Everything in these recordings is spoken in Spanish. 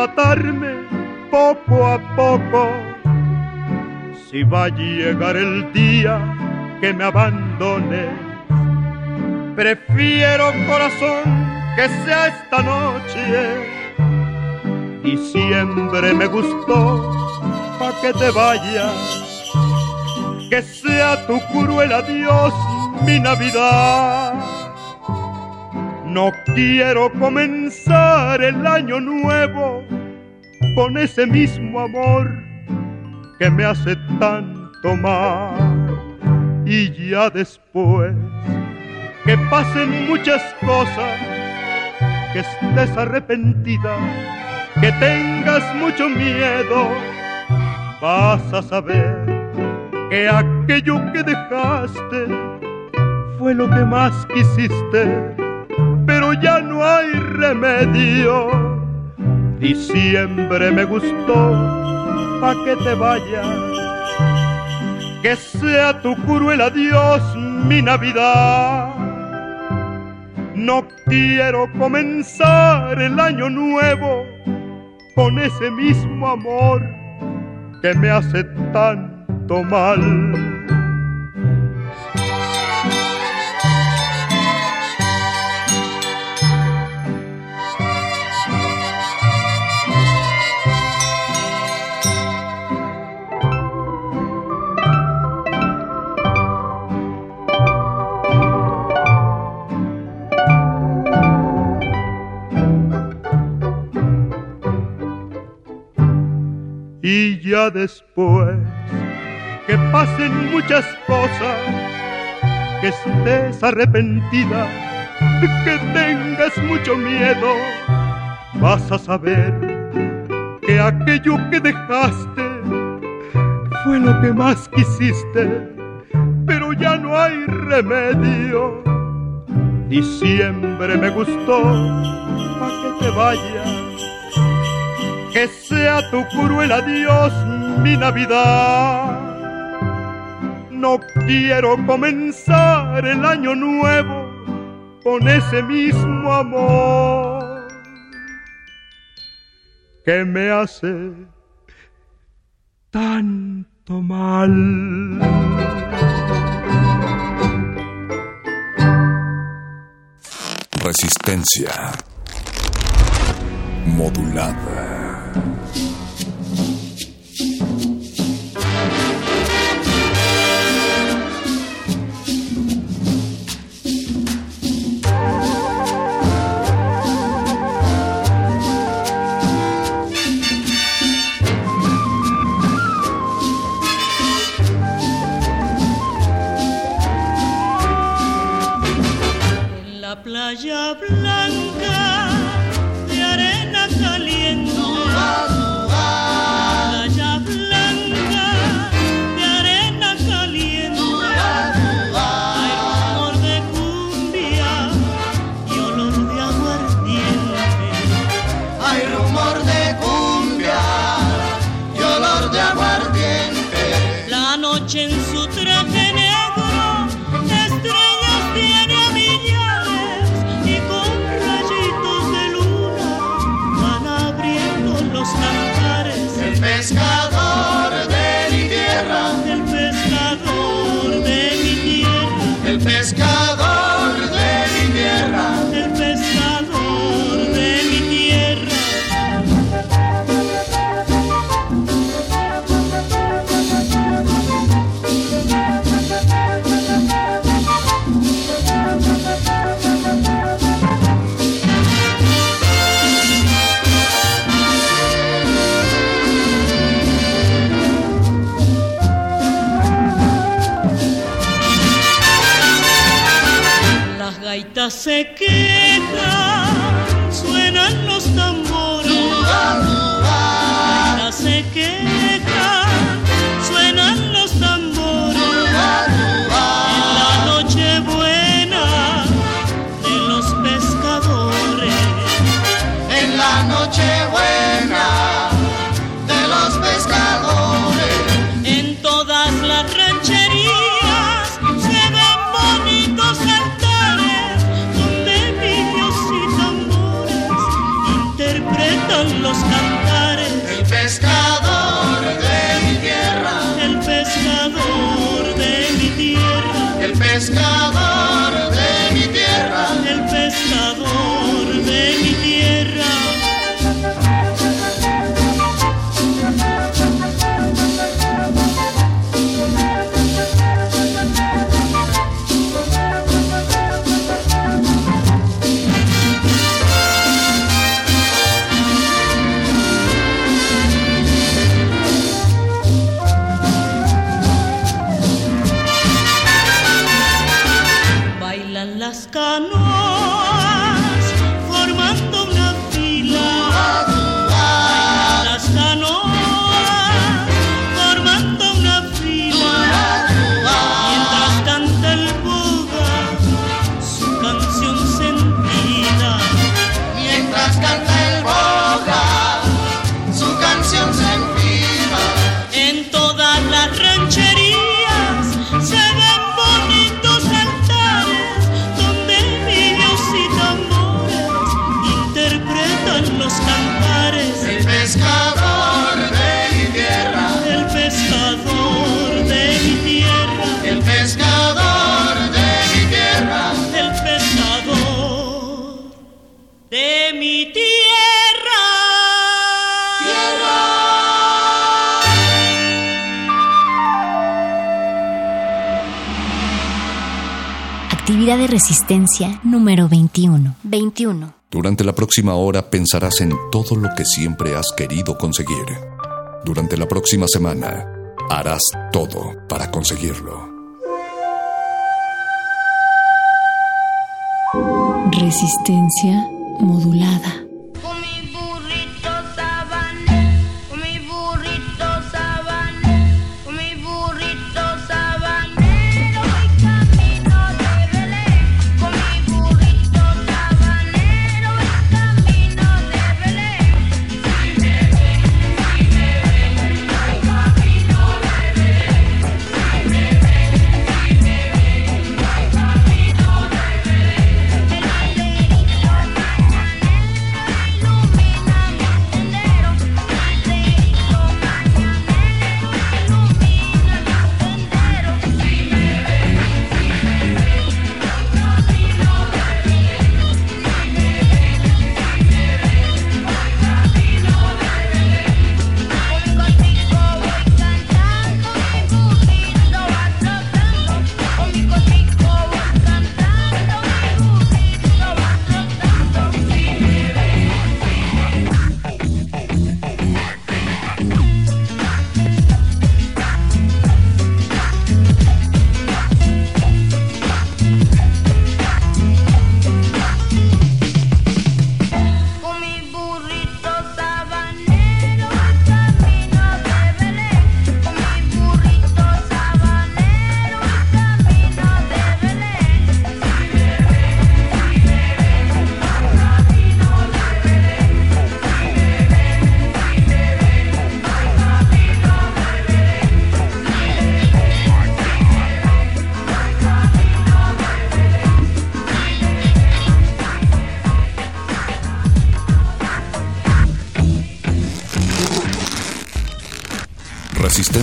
Matarme poco a poco? Si va a llegar el día que me abandones, prefiero corazón que sea esta noche. Y siempre me gustó pa' que te vayas que sea tu cruel adiós mi Navidad. No quiero comenzar el año nuevo con ese mismo amor que me hace tanto mal. Y ya después que pasen muchas cosas, que estés arrepentida, que tengas mucho miedo, vas a saber que aquello que dejaste fue lo que más quisiste, ya no hay remedio. Diciembre me gustó, pa' que te vayas, que sea tu cruel adiós mi Navidad. No quiero comenzar el año nuevo con ese mismo amor que me hace tan mal. Ya después que pasen muchas cosas, que estés arrepentida, que tengas mucho miedo, vas a saber que aquello que dejaste fue lo que más quisiste, pero ya no hay remedio. Diciembre me gustó, pa' que te vayas, que sea tu cruel adiós mi Navidad. No quiero comenzar el año nuevo con ese mismo amor que me hace tanto mal. Resistencia modulada. Raja Blue. sick Resistencia número 21. 21. Durante la próxima hora pensarás en todo lo que siempre has querido conseguir. Durante la próxima semana harás todo para conseguirlo. Resistencia modulada.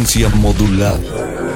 resistencia modulada.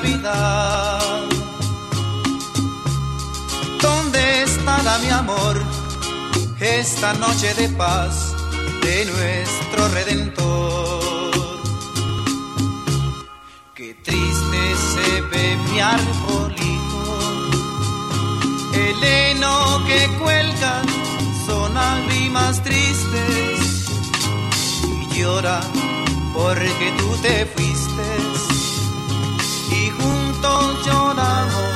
Navidad. ¿Dónde estará mi amor esta noche de paz de nuestro Redentor? Qué triste se ve mi arbolito, el heno que cuelga son lágrimas tristes y llora porque tú te fuiste juntos lloramos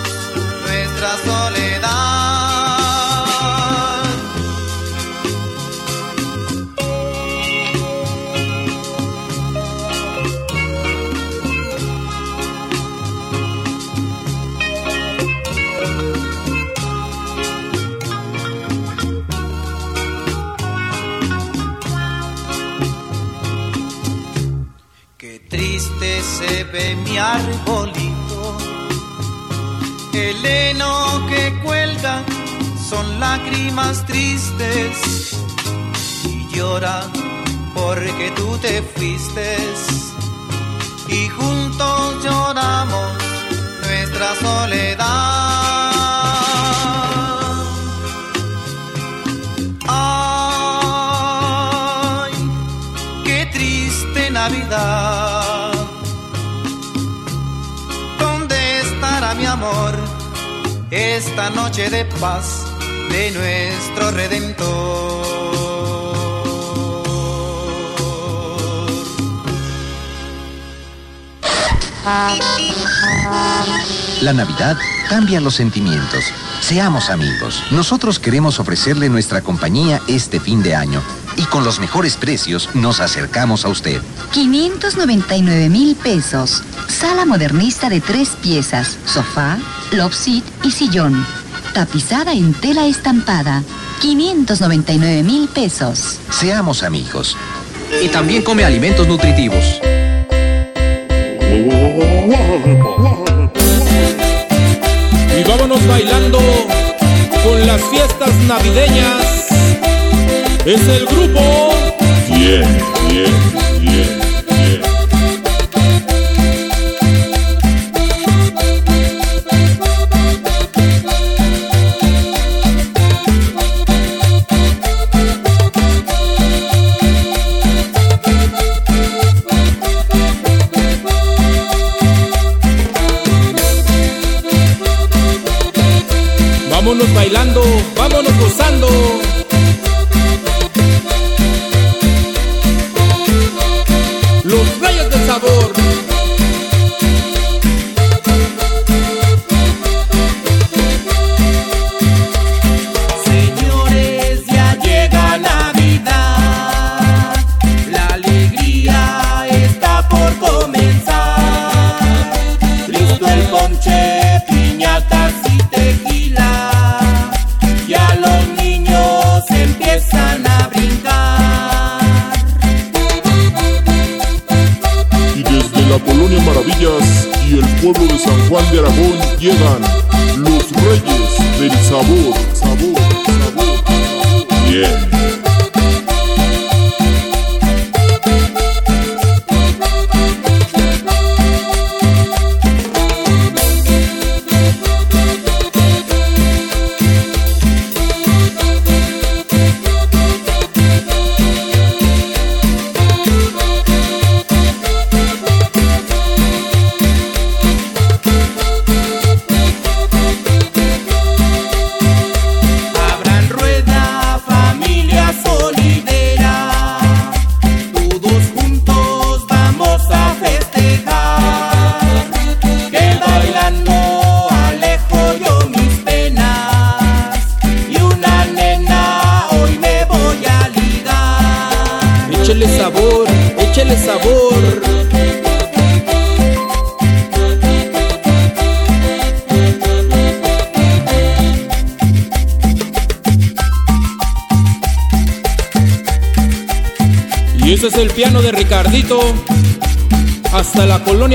nuestra soledad. Qué triste se ve mi arbolito, el heno que cuelga son lágrimas tristes y llora porque tú te fuiste y juntos lloramos nuestra soledad. Ay, qué triste Navidad. Mi amor esta noche de paz de nuestro Redentor? La Navidad cambia los sentimientos. Seamos amigos. Nosotros queremos ofrecerle nuestra compañía este fin de año. Y con los mejores precios nos acercamos a usted. 599 mil pesos. Sala modernista de tres piezas, sofá, love seat y sillón. Tapizada en tela estampada. 599 mil pesos. Seamos amigos. Y también come alimentos nutritivos. Y vámonos bailando con las fiestas navideñas. Es el grupo. Bien, bien,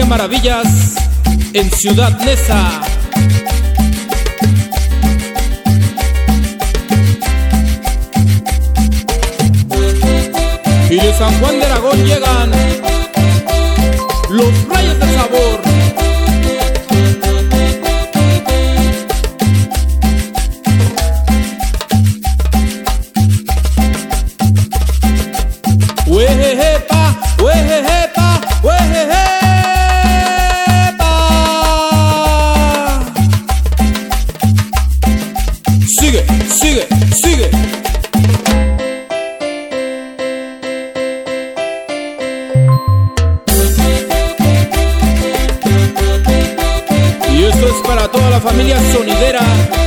Maravillas en Ciudad Neza. Y esto es para toda la familia sonidera.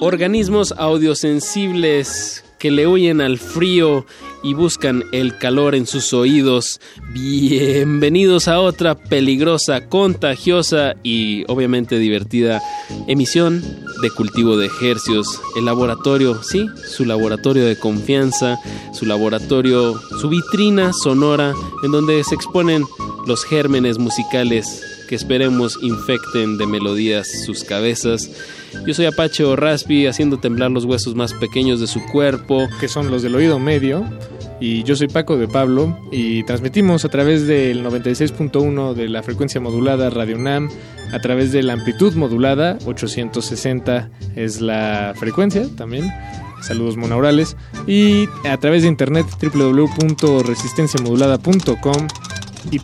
Organismos audiosensibles que le huyen al frío y buscan el calor en sus oídos. Bienvenidos a otra peligrosa, contagiosa y obviamente divertida emisión de Cultivo de Ejercios. El laboratorio, sí, su laboratorio de confianza, su laboratorio, su vitrina sonora en donde se exponen los gérmenes musicales que esperemos infecten de melodías sus cabezas. Yo soy Apache o Raspi, haciendo temblar los huesos más pequeños de su cuerpo. Que son los del oído medio. Y yo soy Paco de Pablo y transmitimos a través del 96.1 de la frecuencia modulada Radio UNAM, a través de la amplitud modulada 860 es la frecuencia también. Saludos monaurales. Y a través de internet www.resistenciamodulada.com y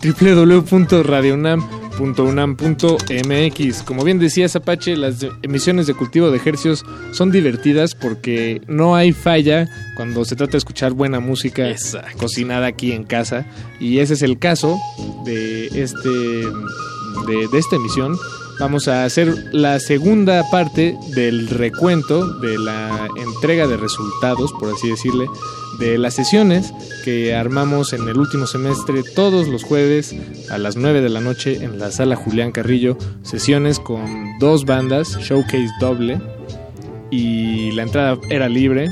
www.radiounam.unam.mx. Como bien decías Apache, las emisiones de cultivo de ejercios son divertidas porque no hay falla cuando se trata de escuchar buena música cocinada aquí en casa. Y ese es el caso de este de, de esta emisión. Vamos a hacer la segunda parte del recuento de la entrega de resultados, por así decirle, de las sesiones que armamos en el último semestre todos los jueves a las 9 de la noche en la sala Julián Carrillo. Sesiones con dos bandas, showcase doble. Y la entrada era libre.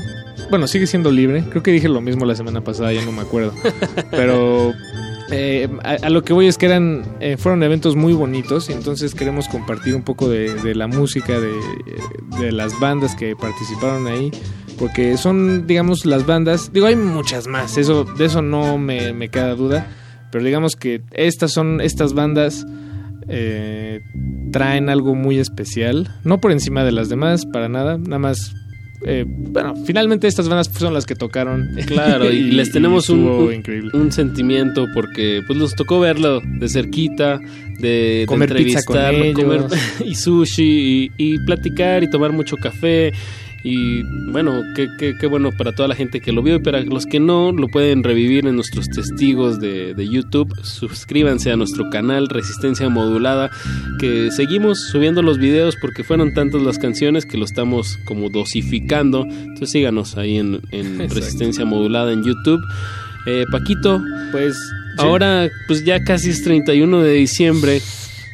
Bueno, sigue siendo libre. Creo que dije lo mismo la semana pasada, ya no me acuerdo. Pero eh, a, a, lo que voy es que eran eh, fueron eventos muy bonitos y entonces queremos compartir un poco de, de la música de, de, las bandas que participaron ahí porque son digamos las bandas digo hay muchas más eso de eso no me, me queda duda pero digamos que estas son estas bandas eh, traen algo muy especial no por encima de las demás para nada nada más eh, bueno, finalmente estas bandas son las que tocaron. Claro, y, les tenemos un, un- sentimiento porque pues nos tocó verlo de cerquita, de, de Comer pizza con entrevistarlo, comer ellos. y sushi y, y platicar y tomar mucho café. Y bueno, qué, qué, qué bueno para toda la gente que lo vio y para los que no, lo pueden revivir en nuestros testigos de, de YouTube. Suscríbanse a nuestro canal Resistencia Modulada, que seguimos subiendo los videos porque fueron tantas las canciones que lo estamos como dosificando. Entonces síganos ahí en, en. Resistencia Modulada en YouTube. Eh, Paquito, pues ahora pues ya casi es 31 de diciembre.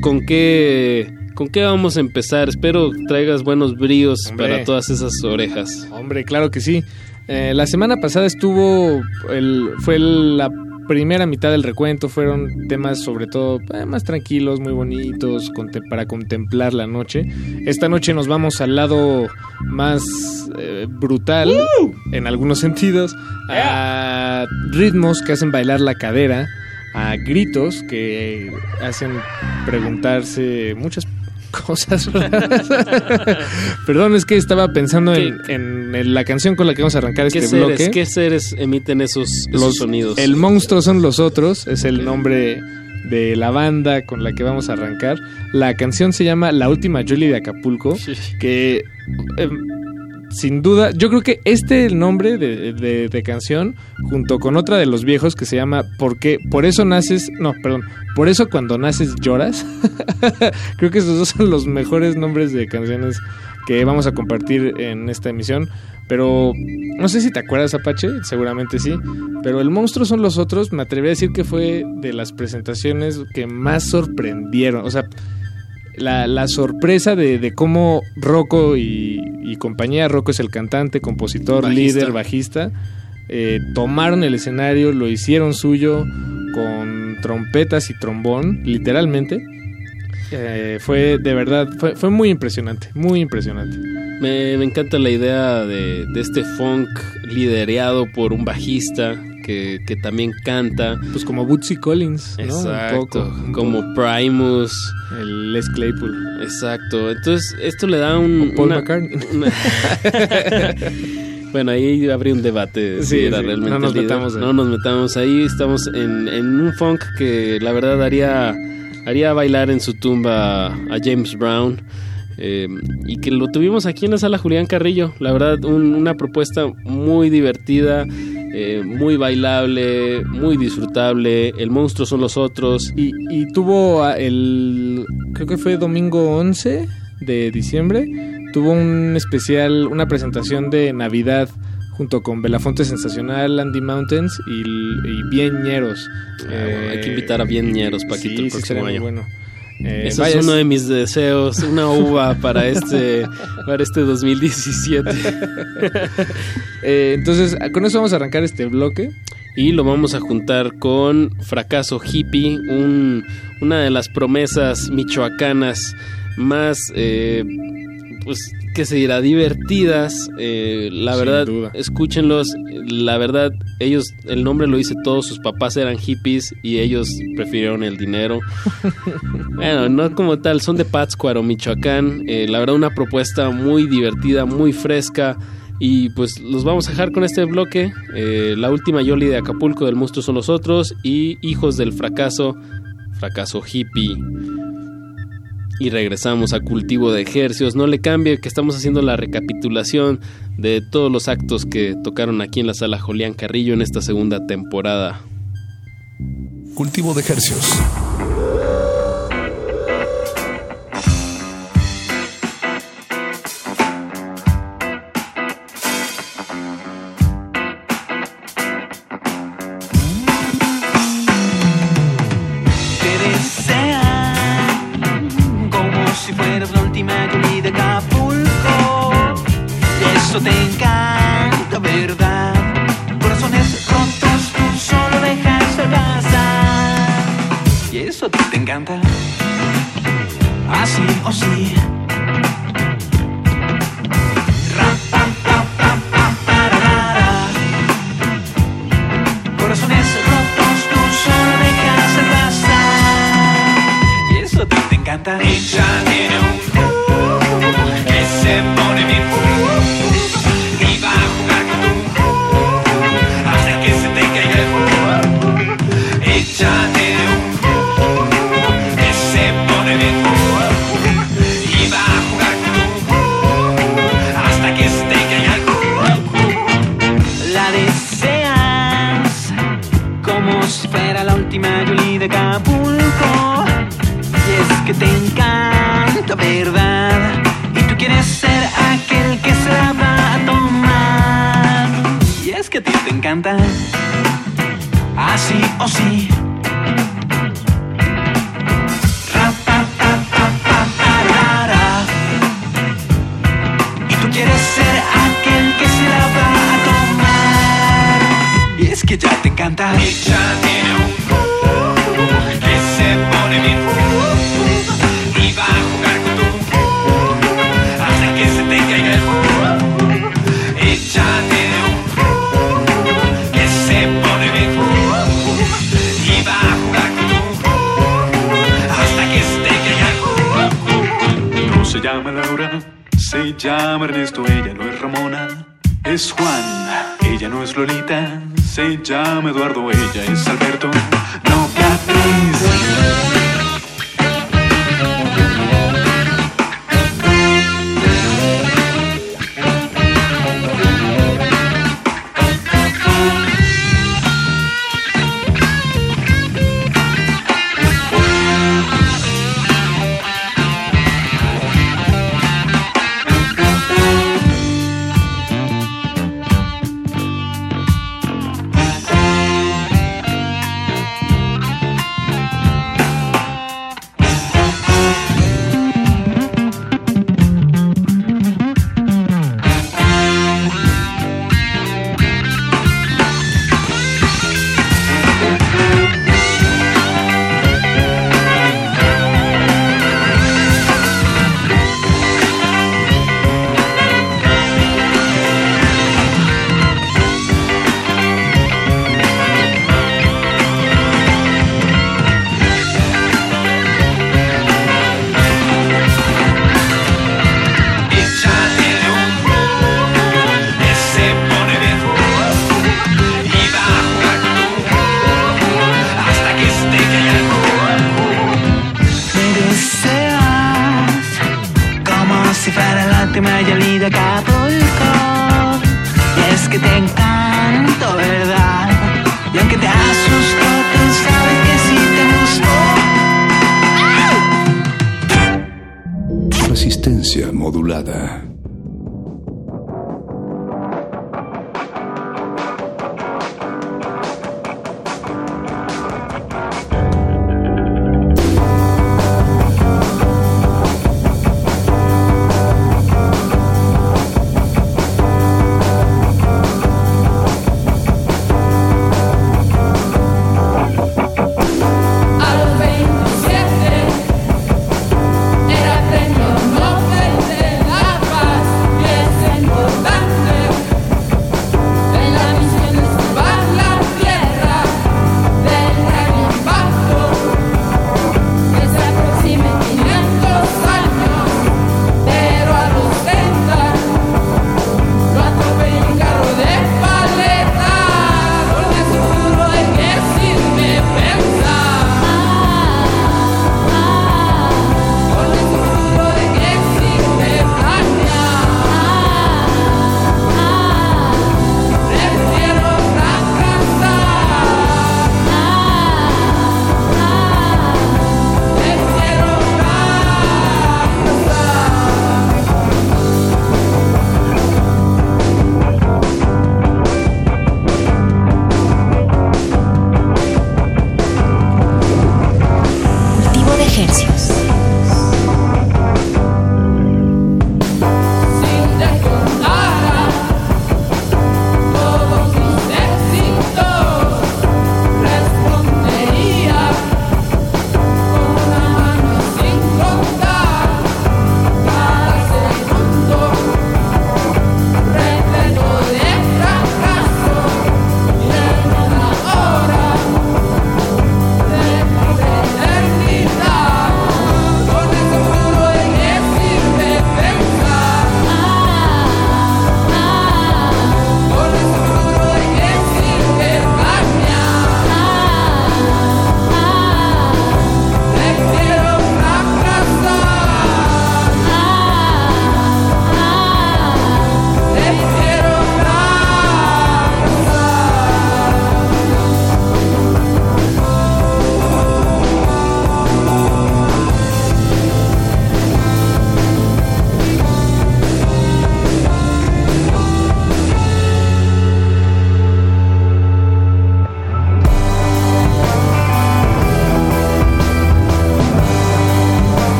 ¿Con qué, ¿Con qué vamos a empezar? Espero traigas buenos bríos Hombre. para todas esas orejas. Hombre, claro que sí. Eh, la semana pasada estuvo, el, fue el- la primera mitad del recuento, fueron temas sobre todo eh, más tranquilos, muy bonitos, para contemplar la noche. Esta noche nos vamos al lado más eh, brutal, en algunos sentidos, a ritmos que hacen bailar la cadera, a gritos que hacen preguntarse muchas cosas. Perdón, es que estaba pensando en, en- en la canción con la que vamos a arrancar ¿Qué este seres, bloque. ¿Qué seres emiten esos, esos Los- sonidos? El monstruo son los otros, es el nombre de la banda con la que vamos a arrancar. La canción se llama La última Julie de Acapulco, que eh, sin duda, yo creo que este el nombre de, de- canción, junto con otra de los viejos que se llama ¿Por qué? Por eso naces, no, perdón, por eso cuando naces lloras. creo que esos dos son los mejores nombres de canciones que vamos a compartir en esta emisión. Pero no sé si te acuerdas, Apache, seguramente sí. Pero El Monstruo son los otros, me atreví a decir que fue de las presentaciones que más sorprendieron. O sea, la, la sorpresa de, de cómo Rocco y, y compañía, Rocco es el cantante, compositor, Bajista. líder, bajista, eh, tomaron el escenario, lo hicieron suyo con trompetas y trombón, literalmente. Eh, fue de verdad, fue, fue muy impresionante, muy impresionante. Me, me encanta la idea de, de este funk lidereado por un bajista que, que también canta. Pues como Bootsy Collins, ¿no? Exacto. Un poco, un como Primus. El Les Claypool. Exacto. Entonces, esto le da un. O Paul una- McCartney. una- bueno, ahí habría un debate si Sí, era sí, realmente no nos metamos ahí. No nos metamos ahí. Estamos en, en un funk que la verdad haría, haría bailar en su tumba a James Brown. eh, y que lo tuvimos aquí en la sala Julián Carrillo. La verdad, un- una propuesta muy divertida, eh, muy bailable, muy disfrutable. El monstruo son los otros. Y, y tuvo ah, el, creo que fue domingo 11 de diciembre, tuvo un especial, una presentación de Navidad junto con Belafonte Sensacional, Andy Mountains y, y Bien Ñeros. bueno, hay que invitar a Bien Ñeros, Paquito, sí, el próximo año. bueno. Eh, Eso vaya, es uno de mis deseos, una uva para este, para este 2017. Eh, entonces, con eso vamos a arrancar este bloque. Y lo vamos a juntar con Fracaso Hippie, un- una de las promesas michoacanas más, eh, pues, ¿qué se dirá? Divertidas. Eh, la Sin verdad, duda. escúchenlos. La verdad, ellos, el nombre lo dice todo, sus papás eran hippies y ellos prefirieron el dinero. Bueno, no como tal, son de Pátzcuaro, Michoacán. Eh, la verdad, una propuesta muy divertida, muy fresca. Y pues los vamos a dejar con este bloque. eh, la última Yoli de Acapulco del monstruo son los otros. Y Hijos del fracaso, fracaso hippie. Y regresamos a cultivo de ejercios. No le cambie que estamos haciendo la recapitulación de todos los actos que tocaron aquí en la sala Julián Carrillo en esta segunda temporada. Cultivo de ejercios.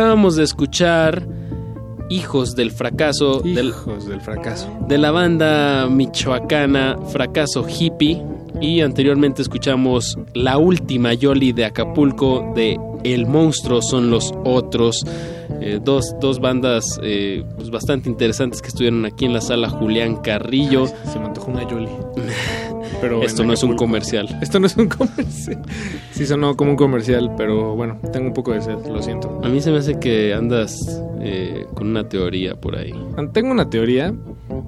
Acabamos de escuchar Hijos del Fracaso. del- Hijos del fracaso. de la banda michoacana Fracaso Hippie y anteriormente escuchamos La Última Yoli de Acapulco de El Monstruo son los otros. Eh, dos, dos bandas eh, pues bastante interesantes que estuvieron aquí en la sala Julián Carrillo. Se me antojó una Yoli. Pero Esto no es un comercial. Esto no es un comercial. Sí sonó como un comercial, pero bueno, tengo un poco de sed, lo siento. A mí se me hace que andas eh, con una teoría por ahí. Tengo una teoría,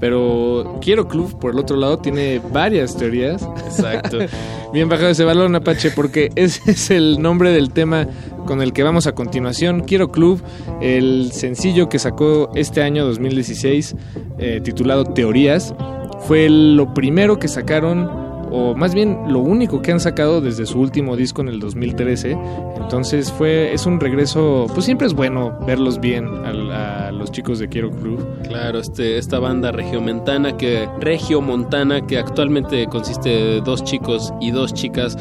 pero Quiero Club, por el otro lado, tiene varias teorías. Exacto. Bien bajado ese balón, Apache, porque ese es el nombre del tema con el que vamos a continuación. Quiero Club, el sencillo que sacó este año 2016, eh, titulado Teorías, fue lo primero que sacaron o más bien lo único que han sacado desde su último disco en el 2013. Entonces fue es un regreso, pues siempre es bueno verlos bien a, los chicos de Quiero Club. Claro, este, esta banda regiomontana que regiomontana que actualmente consiste de dos chicos y dos chicas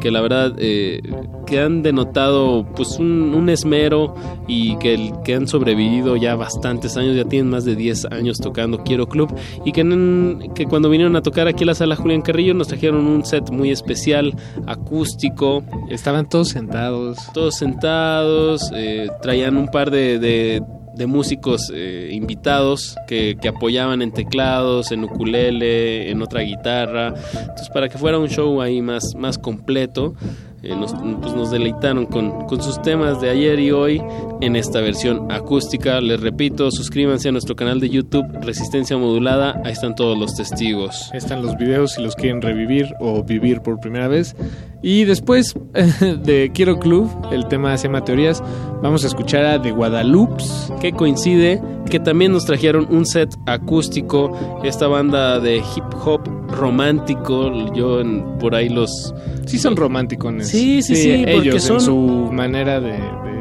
que la verdad eh, que han denotado pues un, un esmero y que, el- que han sobrevivido ya bastantes años, ya tienen más de 10 años tocando Quiero Club y que, en- que cuando vinieron a tocar aquí a la sala Julián Carrillo nos trajeron un set muy especial, acústico. Estaban todos sentados. Todos sentados, eh, traían un par de, de- de músicos eh, invitados que, que apoyaban en teclados, en ukulele, en otra guitarra. Entonces, para que fuera un show ahí más, más completo, eh, nos, pues nos deleitaron con, con sus temas de ayer y hoy en esta versión acústica. Les repito, suscríbanse a nuestro canal de YouTube Resistencia Modulada. Ahí están todos los testigos. Ahí están los videos si los quieren revivir o vivir por primera vez. Y después de Quiero Club, el tema se llama Teorías, vamos a escuchar a The Guadalupe. que coincide que también nos trajeron un set acústico, esta banda de hip hop romántico, yo en- por ahí los... Sí son románticos. Sí, sí, sí, porque ellos son- en su manera de, de-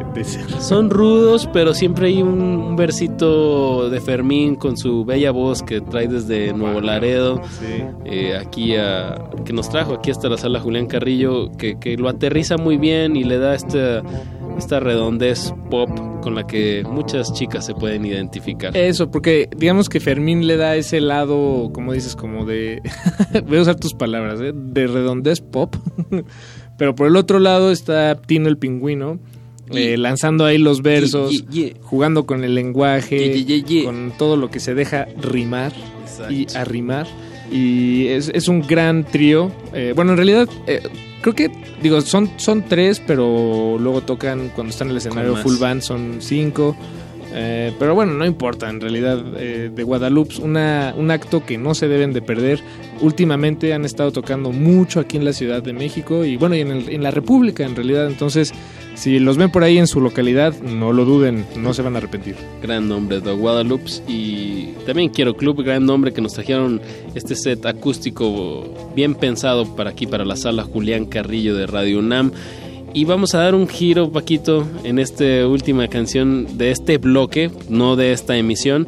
Son rudos, pero siempre hay un, un versito de Fermín con su bella voz que trae desde Nuevo Laredo, eh, aquí a, que nos trajo aquí hasta la sala Julián Carrillo, que, que lo aterriza muy bien y le da esta, esta redondez pop con la que muchas chicas se pueden identificar. Eso, porque digamos que Fermín le da ese lado, como dices, como de... Voy a usar tus palabras, ¿eh? De redondez pop. Pero por el otro lado está Tino el Pingüino. Eh, lanzando ahí los versos, jugando con el lenguaje, con todo lo que se deja rimar y arrimar. Y es, es un gran trío. Eh, bueno, en realidad, eh, creo que, digo, son, son tres, pero luego tocan cuando están en el escenario full band, son cinco. Eh, pero bueno, no importa, en realidad, eh, de Guadalupe, una, un acto que no se deben de perder. Últimamente han estado tocando mucho aquí en la Ciudad de México y bueno, y en, la República en realidad. Entonces, si los ven por ahí en su localidad, no lo duden, no se van a arrepentir. gran nombre, The Guadalupe. Y también Quiero Club, gran nombre que nos trajeron este set acústico bien pensado para aquí, para la sala Julián Carrillo de Radio UNAM. Y vamos a dar un giro, Paquito, en esta última canción de este bloque, no de esta emisión,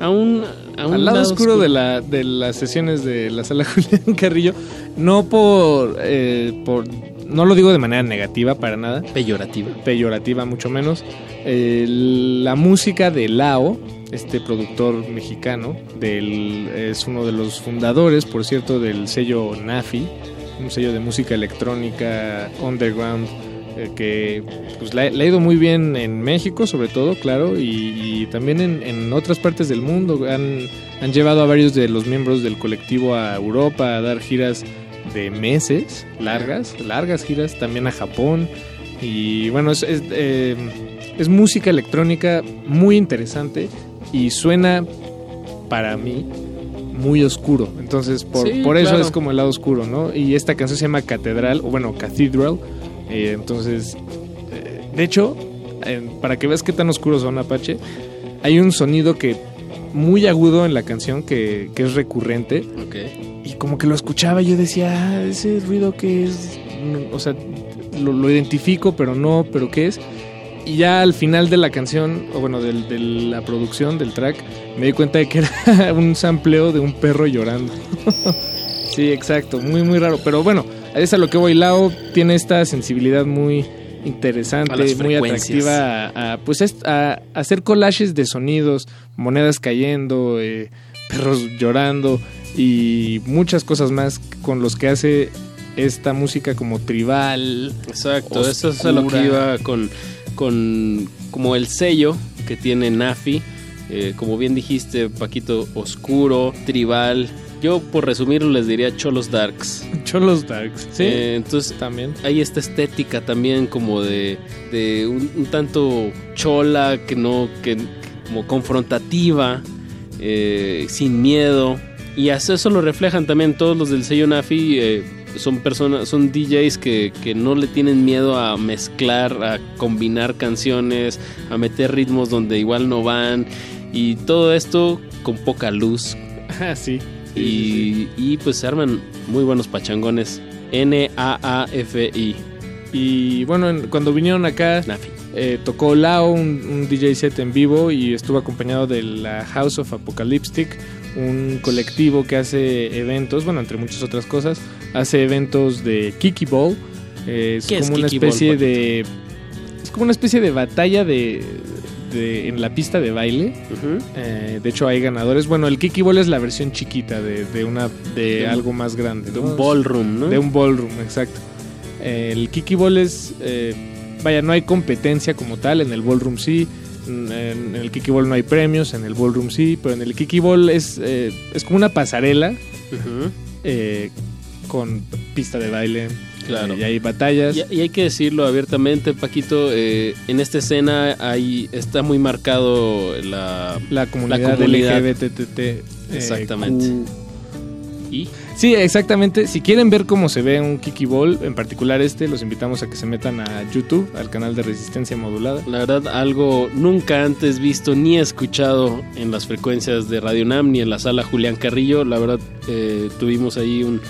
a un, a un Al lado oscuro. de, la, de las sesiones de la sala Julián Carrillo, no por, eh, por, no lo digo de manera negativa para nada, peyorativa, peyorativa mucho menos. Eh, la música de Lao, este productor mexicano, del, es uno de los fundadores, por cierto, del sello Nafi, un sello de música electrónica underground eh, que pues, le, ha- ido muy bien en México, sobre todo, claro, y, también en, otras partes del mundo. Han, llevado a varios de los miembros del colectivo a Europa a dar giras de meses, largas, largas giras, también a Japón. Y bueno, es, es, eh, es música electrónica muy interesante y suena para mí muy oscuro. Entonces, por, Sí, por eso claro. es como el lado oscuro, ¿no? Y esta canción se llama Catedral, o bueno, Cathedral. Eh, entonces, eh, de hecho, eh, para que veas qué tan oscuros son Apache, hay un sonido que muy agudo en la canción que, que es recurrente. Y como que lo escuchaba yo decía, "Ah, ese ruido que es, No, o sea, lo, lo identifico, pero no, pero qué es. Y ya al final de la canción, o bueno, del- de, la producción del track, me di cuenta de que era un sampleo de un perro llorando. sí, exacto, muy, muy raro. Pero bueno, es a lo que voy. Lao tiene esta sensibilidad muy interesante, muy atractiva a, a, pues es- a, a hacer collages de sonidos, monedas cayendo, eh, perros llorando y muchas cosas más con los que hace esta música como tribal. Exacto, eso es a lo que oscura. iba con, con como el sello que tiene Nafi. eh, como bien dijiste, Paquito, oscuro, tribal. Yo, por resumirlo, les diría Cholos Darks. Cholos Darks, sí. Eh, entonces, también. hay esta estética también como de, de un, un tanto chola, que no, que como confrontativa, eh, sin miedo. Y eso, eso lo reflejan también todos los del sello Nafi. Son personas, son DJs que, que no le tienen miedo a mezclar, a combinar canciones, a meter ritmos donde igual no van. Y todo esto con poca luz. Ah, sí. Y, y pues se arman muy buenos pachangones. N-A-A-F-I. Y bueno, en- cuando vinieron acá, eh, tocó Lao, un, un DJ set en vivo y estuvo acompañado de la House of Apocalyptic, un colectivo que hace eventos, bueno, entre muchas otras cosas, hace eventos de Kiki Ball. es ¿Qué es como una Ball, especie de. Es como una especie de batalla de. de- en la pista de baile. Eh, de hecho, hay ganadores. Bueno, el Kiki Ball es la versión chiquita de, de una de De un- algo más grande. de ¿no? un ballroom, ¿no? De un ballroom, exacto. Eh, el Kiki Ball es. eh, vaya, no hay competencia como tal. En el ballroom sí. En en el Kiki Ball no hay premios. En el ballroom sí. Pero en el Kiki Ball es, eh, es como una pasarela eh, con pista de baile. Claro. Eh, y hay batallas. Y, y hay que decirlo abiertamente, Paquito, eh, en esta escena hay, está muy marcado la, la comunidad, comunidad. LGBTT. eh, Exactamente. Q. ¿Y? Sí, exactamente. Si quieren ver cómo se ve un Kiki Ball, en particular este, los invitamos a que se metan a YouTube, al canal de Resistencia Modulada. La verdad, algo nunca antes visto ni escuchado en las frecuencias de Radio Nam ni en la sala Julián Carrillo. La verdad, eh, tuvimos ahí un,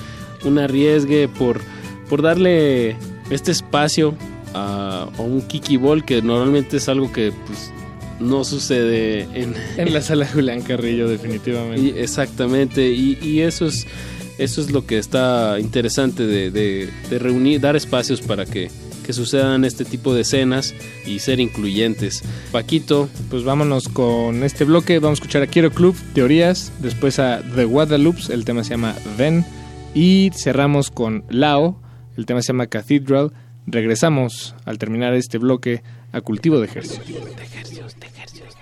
un arriesgue por, por darle este espacio a, a un Kiki Ball que normalmente es algo que pues, no sucede en, En la sala Julián Carrillo, definitivamente. Y exactamente, y, y eso es eso es lo que está interesante de, de- de reunir, dar espacios para que, que sucedan este tipo de escenas y ser incluyentes. Paquito, Pues vámonos con este bloque. Vamos a escuchar a Quiero Club, Teorías. Después a The Guadalupes, el tema se llama Ven. Y cerramos con Lao, el tema se llama Cathedral. Regresamos al terminar este bloque a Cultivo de Ejercicios. No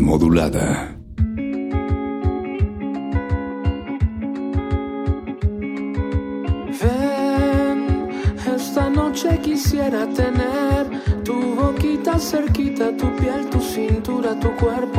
modulada. Ven, esta noche quisiera tener tu boquita cerquita, tu piel, tu cintura, tu cuerpo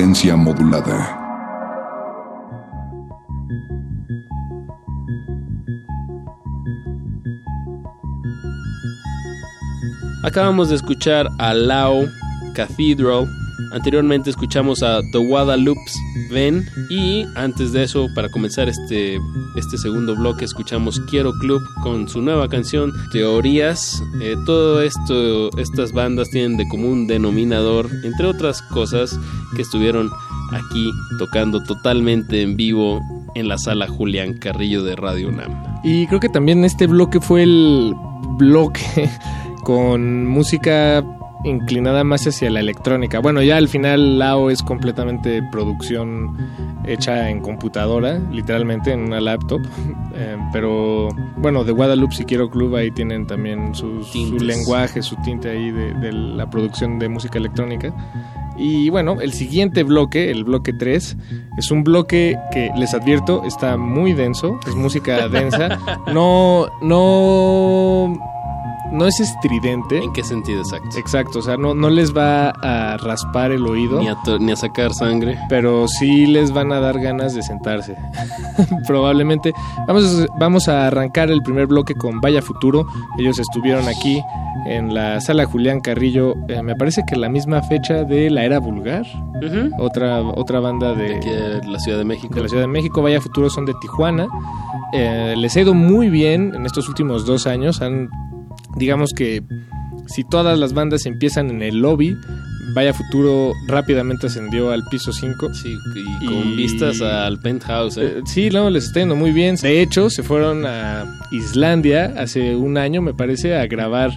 Modulada. Acabamos de escuchar a Lao Cathedral. Anteriormente escuchamos a The Guadalupe Ven. Y antes de eso, para comenzar este, este segundo bloque, escuchamos Quiero Club con su nueva canción Teorías. Eh, todo esto, estas bandas tienen de común denominador, entre otras cosas, que estuvieron aquí tocando totalmente en vivo en la sala Julián Carrillo de Radio UNAM. Y creo que también este bloque fue el bloque con música inclinada más hacia la electrónica. Bueno, ya al final Lao es completamente producción hecha en computadora, literalmente en una laptop. Eh, pero bueno, de Guadalupe si quiero club ahí tienen también su, lenguaje, su tinte ahí de, de la producción de música electrónica. Y bueno, el siguiente bloque, el bloque 3, es un bloque que les advierto está muy denso, es música densa. No, no, no es estridente. ¿En qué sentido exacto? Exacto, o sea, no, no les va a raspar el oído. Ni a, ni a sacar sangre. Pero sí les van a dar ganas de sentarse. Probablemente. Vamos, vamos a arrancar el primer bloque con Vaya Futuro. Ellos estuvieron aquí en la sala Julián Carrillo. eh, me parece que la misma fecha de La Era Vulgar. Otra, otra banda de, Aquí de la Ciudad de México. de la Ciudad de México. Vaya Futuro son de Tijuana. Eh, les ha ido muy bien en estos últimos dos años. Han, digamos que si todas las bandas empiezan en el lobby, Vaya Futuro rápidamente ascendió al piso 5. Sí, y con vistas al penthouse. ¿eh? Eh, sí, no, les está yendo muy bien. De hecho, se fueron a Islandia hace un año, me parece, a grabar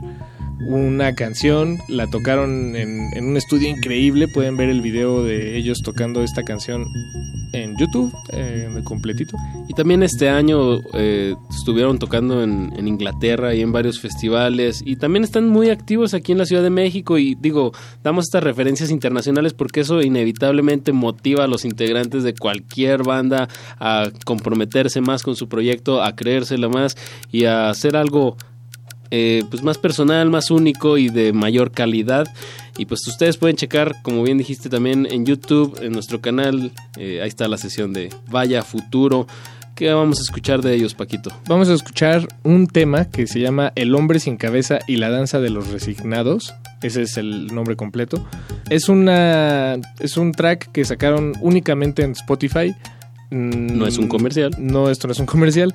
una canción. La tocaron en, un estudio increíble. Pueden ver el video de ellos tocando esta canción en YouTube, eh, completito. Y también este año eh, estuvieron tocando en, en Inglaterra y en varios festivales. Y también están muy activos aquí en la Ciudad de México. Y digo, damos estas referencias internacionales porque eso inevitablemente motiva a los integrantes de cualquier banda a comprometerse más con su proyecto, a creérsela más y a hacer algo eh, pues más personal, más único y de mayor calidad. Y pues ustedes pueden checar, como bien dijiste también en YouTube, en nuestro canal, eh, ahí está la sesión de Vaya Futuro. ¿Qué vamos a escuchar de ellos, Paquito? Vamos a escuchar un tema que se llama El hombre sin cabeza y la danza de los resignados. Ese es el nombre completo. Es una es un track que sacaron únicamente en Spotify. Mm, No es un comercial. No, esto no es un comercial.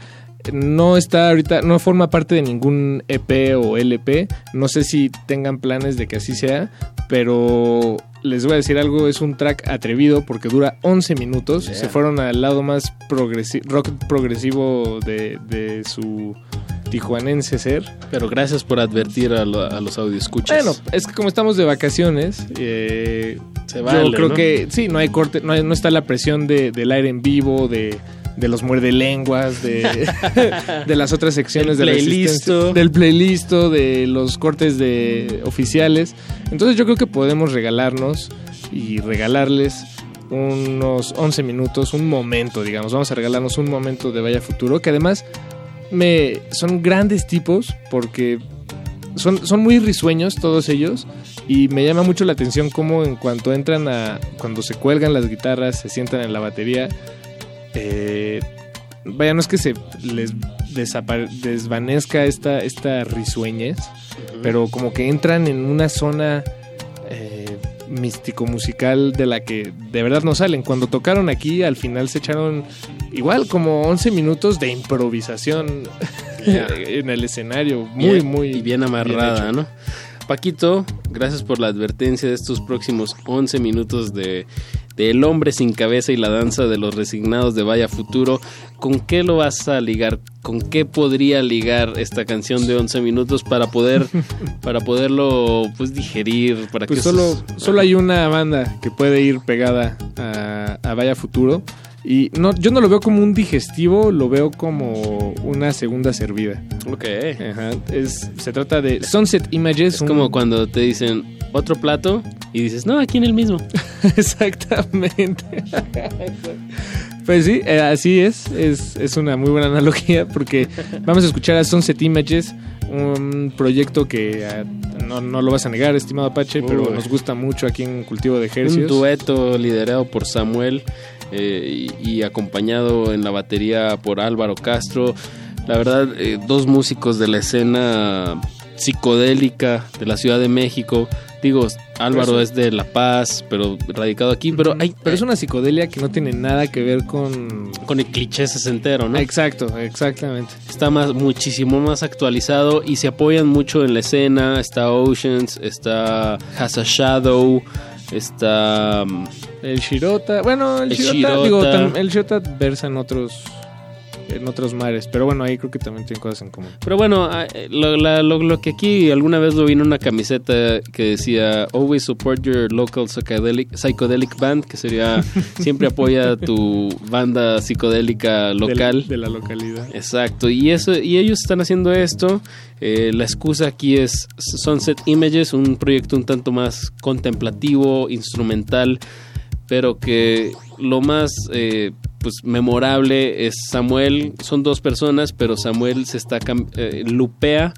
No está ahorita, no forma parte de ningún EP o LP. No sé si tengan planes de que así sea, pero les voy a decir algo, es un track atrevido porque dura 11 minutos. Yeah. Se fueron al lado más progresi- rock progresivo de, de su tijuanense ser. Pero gracias por advertir a, lo- a los audioscuchas. Bueno, es que como estamos de vacaciones, eh, Se vale, yo creo ¿no? que sí, no hay corte, no, hay- no está la presión de, del aire en vivo, de, de los muerde lenguas, de, de las otras secciones Del de resistencia, del playlist, de los cortes de oficiales. Entonces yo creo que podemos regalarnos y regalarles unos 11 minutos, un momento, digamos. Vamos a regalarnos un momento de Vaya Futuro, que además me son grandes tipos porque son, son muy risueños todos ellos y me llama mucho la atención cómo en cuanto entran a cuando se cuelgan las guitarras se sientan en la batería eh, vaya no es que se les desvanezca esta esta risueñez pero como que entran en una zona eh, místico musical de la que de verdad no salen cuando tocaron aquí al final se echaron igual como 11 minutos de improvisación en el escenario muy Bien- muy y bien amarrada. ¿no? Paquito, gracias por la advertencia de estos próximos 11 minutos de, de El hombre sin cabeza y la danza de los resignados de Vaya Futuro. ¿Con qué lo vas a ligar? ¿Con qué podría ligar esta canción de 11 minutos para poder para poderlo pues digerir, para Pues que solo, solo hay una banda que puede ir pegada a, a Vaya Futuro. Y no, yo no lo veo como un digestivo, lo veo como una segunda servida. Ok. Ajá, es, se trata de Sunset Images. Es como cuando te dicen otro plato y dices, no, aquí en el mismo. Exactamente. Pues sí, eh, así es. es. Es una muy buena analogía porque vamos a escuchar a Sunset Images, un proyecto que ah, no, no lo vas a negar, estimado Apache, pero nos gusta mucho aquí en Cultivo de Un Ejercicios. dueto liderado por Samuel eh, y, acompañado en la batería por Álvaro Castro. La verdad, eh, dos músicos de la escena psicodélica de la Ciudad de México. Digo, Álvaro es de La Paz, pero radicado aquí. Pero hay, Pero es una psicodelia que no tiene nada que ver con... con el cliché sesentero, ¿no? Exacto, exactamente. Está más, muchísimo más actualizado y se apoyan mucho en la escena. Está Oceans, está Has a Shadow, está... El Shirota, bueno, el, El Shirota, Shirota. digo, tam- el Shirota versa en otros en otros mares. Pero bueno, ahí creo que también tienen cosas en común. Pero bueno, ah, eh, lo, la- lo- lo que aquí alguna vez lo vi en una camiseta que decía Always support your local psychedelic, psychedelic band, que sería siempre apoya a tu banda psicodélica local. De, la localidad. Exacto, y eso y ellos están haciendo esto. eh, la excusa aquí es Sunset Images, un proyecto un tanto más contemplativo, instrumental, pero que lo más eh, pues memorable es Samuel. Son dos personas, pero Samuel se está eh, lupea,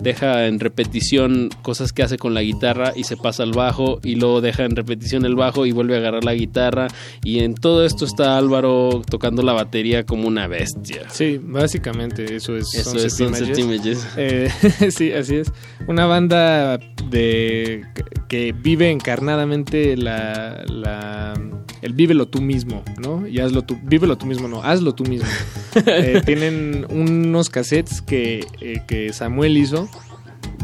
deja en repetición cosas que hace con la guitarra y se pasa al bajo y luego deja en repetición el bajo y vuelve a agarrar la guitarra y en todo esto está Álvaro tocando la batería como una bestia. Sí, básicamente eso es Eso es Sunset Images. Eh, sí, así es. Una banda de que vive encarnadamente la, la- el vívelo tú mismo, ¿no? Y hazlo tú, vívelo tú mismo, no, hazlo tú mismo. Eh, tienen unos cassettes que, eh, que Samuel hizo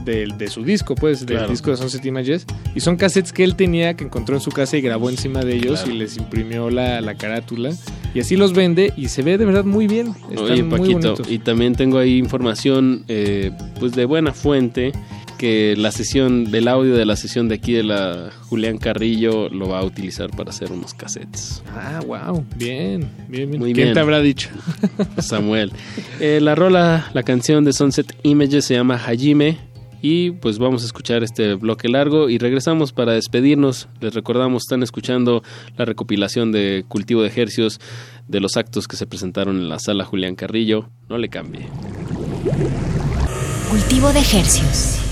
del- de, su disco, pues, del disco de Sunset Images. Y son cassettes que él tenía, que encontró en su casa y grabó encima de ellos Claro. y les imprimió la, la carátula. Y así los vende y se ve de verdad muy bien. Están Oye, muy Paquito, bonitos. y también tengo ahí información eh, pues de buena fuente que la sesión del audio de la sesión de aquí de la Julián Carrillo lo va a utilizar para hacer unos cassettes. Ah, wow, bien, bien, bien. Muy ¿Quién bien. te habrá dicho? Samuel. Eh, la rola, la canción de Sunset Images se llama Hajime. Y pues vamos a escuchar este bloque largo y regresamos para despedirnos. Les recordamos, están escuchando la recopilación de cultivo de ejercios de los actos que se presentaron en la sala Julián Carrillo. No le cambie. Cultivo de ejercios.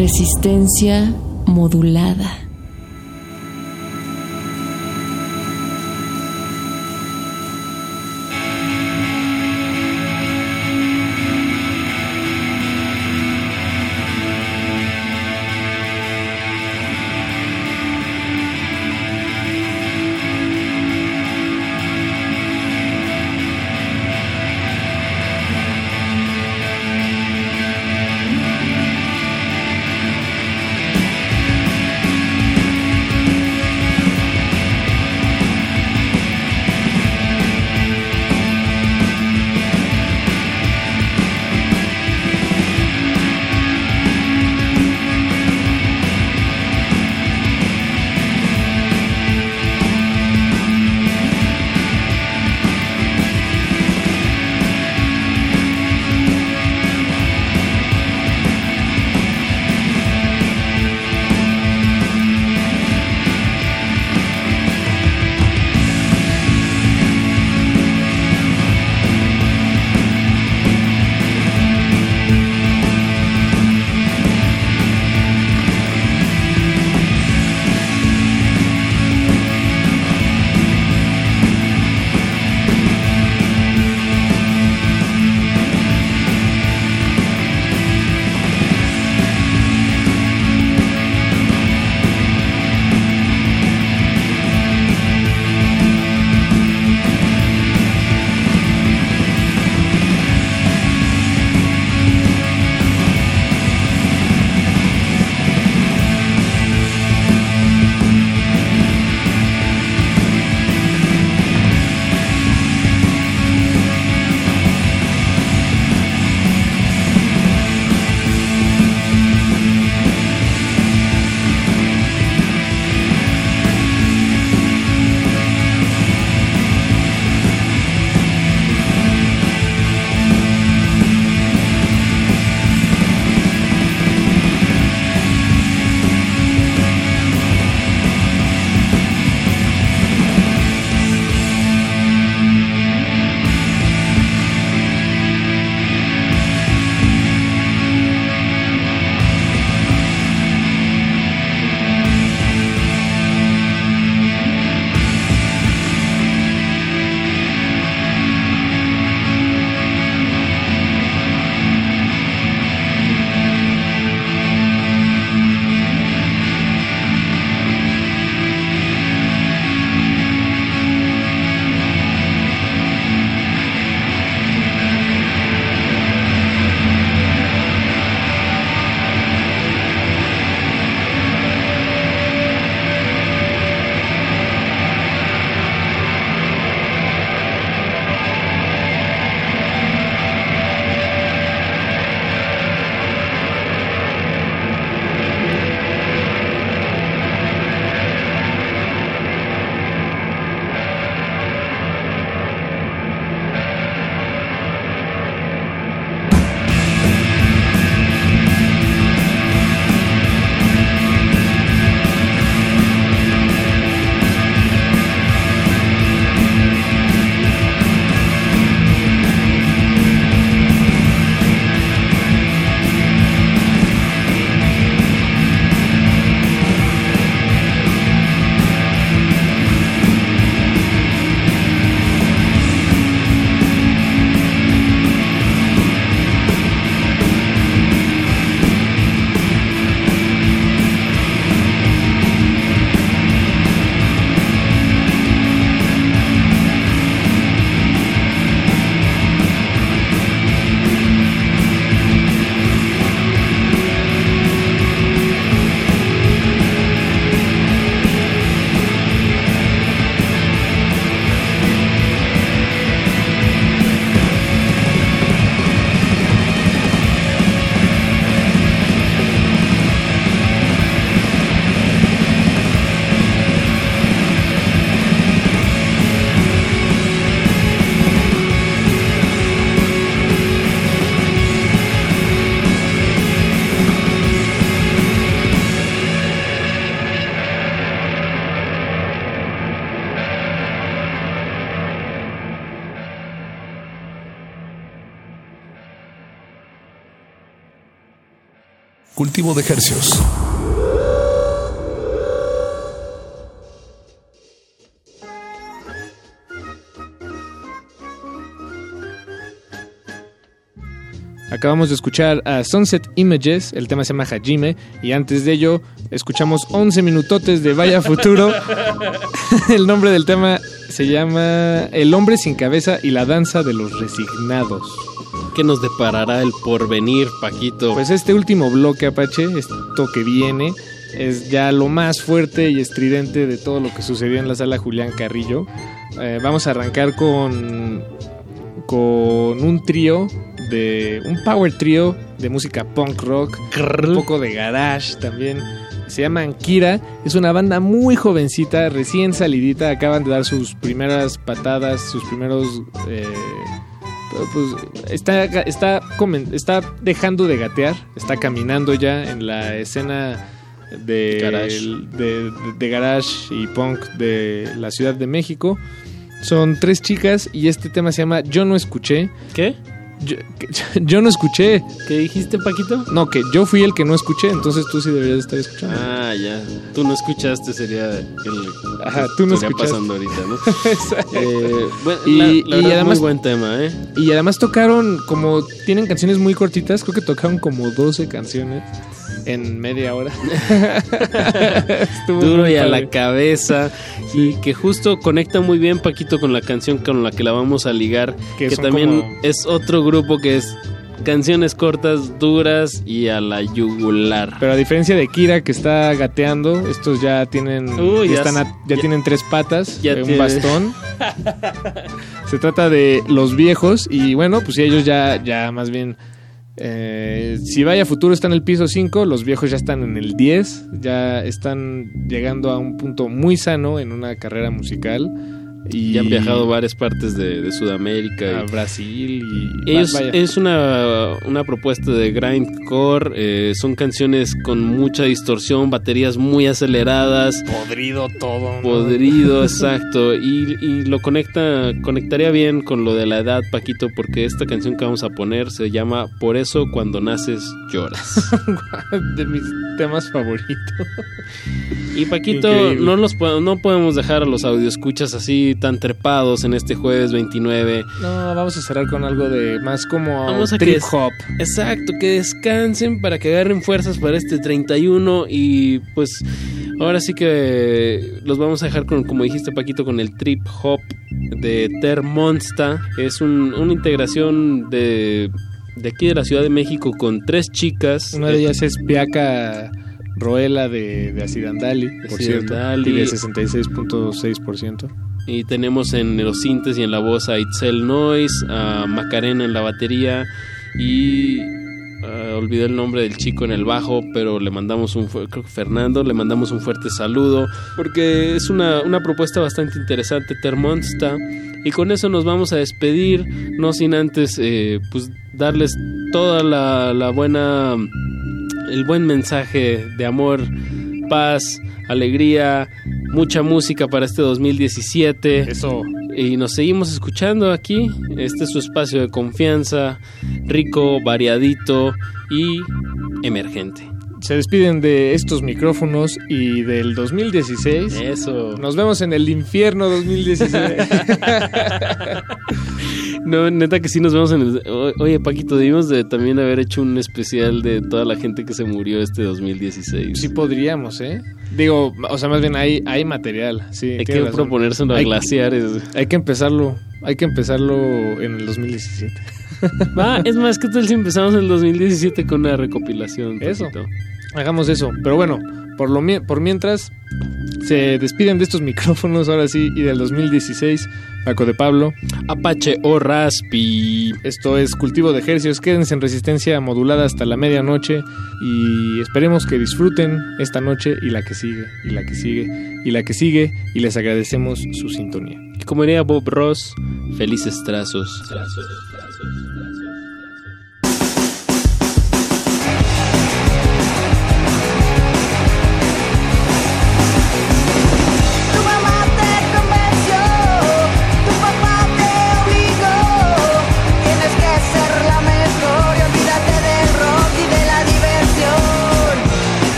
Resistencia modulada. De Hercios. Acabamos de escuchar a Sunset Images, el tema se llama Hajime, y antes de ello escuchamos 11 minutotes de Vaya Futuro. el nombre del tema se llama El hombre sin cabeza y la danza de los resignados. ¿Qué nos deparará el porvenir, Paquito? Pues este último bloque, Apache, esto que viene, es ya lo más fuerte y estridente de todo lo que sucedió en la sala Julián Carrillo. Eh, vamos a arrancar con, con un trío de un power trío de música punk rock, un poco de garage también. Se llaman Kira, es una banda muy jovencita, recién salidita, acaban de dar sus primeras patadas, sus primeros eh, pues está, está, está dejando de gatear, está caminando ya en la escena de Garage. de, de- de garage y punk de la Ciudad de México. Son tres chicas y este tema se llama Yo no escuché. ¿Qué? Yo, yo no escuché. ¿Qué dijiste, Paquito? No, que yo fui el que no escuché, entonces tú sí deberías estar escuchando. Ah, ya. Tú no escuchaste, sería el. Ajá, tú no escuchaste. pasando ahorita, ¿no? Exacto. Eh, bueno, Y- la- la y verdad, además- muy buen tema, ¿eh? Y además tocaron, como tienen canciones muy cortitas, creo que tocaron como 12 canciones en media hora. Duro y a la cabeza. Y que justo conecta muy bien, Paquito, con la canción con la que la vamos a ligar. Que también como- es otro grupo que es canciones cortas, duras y a la yugular. Pero a diferencia de Kira que está gateando, estos ya tienen ya ya están a- s- ya ya- tienen tres patas, ya un tiene- bastón. Se trata de los viejos y bueno, pues ellos ya ya más bien eh, si vaya futuro está en el piso 5, los viejos ya están en el 10, ya están llegando a un punto muy sano en una carrera musical y Ya han viajado a varias partes de, de Sudamérica. a y- Brasil y Ellos vaya. es una, una propuesta de grindcore, eh, son canciones con mucha distorsión, baterías muy aceleradas, podrido todo. ¿no? podrido, exacto, y, y lo conecta, conectaría bien con lo de la edad, Paquito, porque esta canción que vamos a poner se llama Por eso cuando naces lloras. de mis temas favoritos. Y Paquito, Increíble. no los no podemos dejar a los audioscuchas así tan trepados en este jueves 29. No, vamos a cerrar con algo de más como Vamos a trip que- hop. Exacto, que descansen para que agarren fuerzas para este 31 y pues ahora sí que los vamos a dejar con, como dijiste Paquito, con el trip hop de Ter Monsta. Es un- una integración de, de aquí de la Ciudad de México con tres chicas. Una de ellas es Piaca Roela de, de Acidandali, por cierto, Acidandali. y de 66.6%. Y tenemos en los sintes y en la voz a Itzel Noise, a Macarena en la batería y ah, olvidé el nombre del chico en el bajo, pero le mandamos un creo que Fernando, le mandamos un fuerte saludo porque es una, una propuesta bastante interesante Termonsta. Y con eso nos vamos a despedir, no sin antes eh, pues darles toda la, la buena el buen mensaje de amor, paz, alegría, mucha música para este 2017. Eso. Y nos seguimos escuchando aquí. Este es su espacio de confianza, rico, variadito y emergente. Se despiden de estos micrófonos y del 2016. Eso. Nos vemos en el infierno 2016. No, neta que sí nos vemos en el... Oye, Paquito, debimos de también haber hecho un especial de toda la gente que se murió este 2016. sí podríamos, ¿eh? Digo, o sea, más bien hay, hay material. Sí, Hay que a Hay- glaciares. Hay que empezarlo. Hay que empezarlo en el 2017. Va, es más, ¿qué tal si empezamos en el 2017 con una recopilación? Eso. Hagamos eso. Pero bueno, por, lo, por mientras, se despiden de estos micrófonos ahora sí y del 2016. Paco de Pablo. Apache o Raspi. Esto es Cultivo de Ejercicios. Quédense en resistencia modulada hasta la medianoche y esperemos que disfruten esta noche y la que sigue, y la que sigue, y la que sigue, y les agradecemos su sintonía. Y como diría Bob Ross, felices trazos. Tu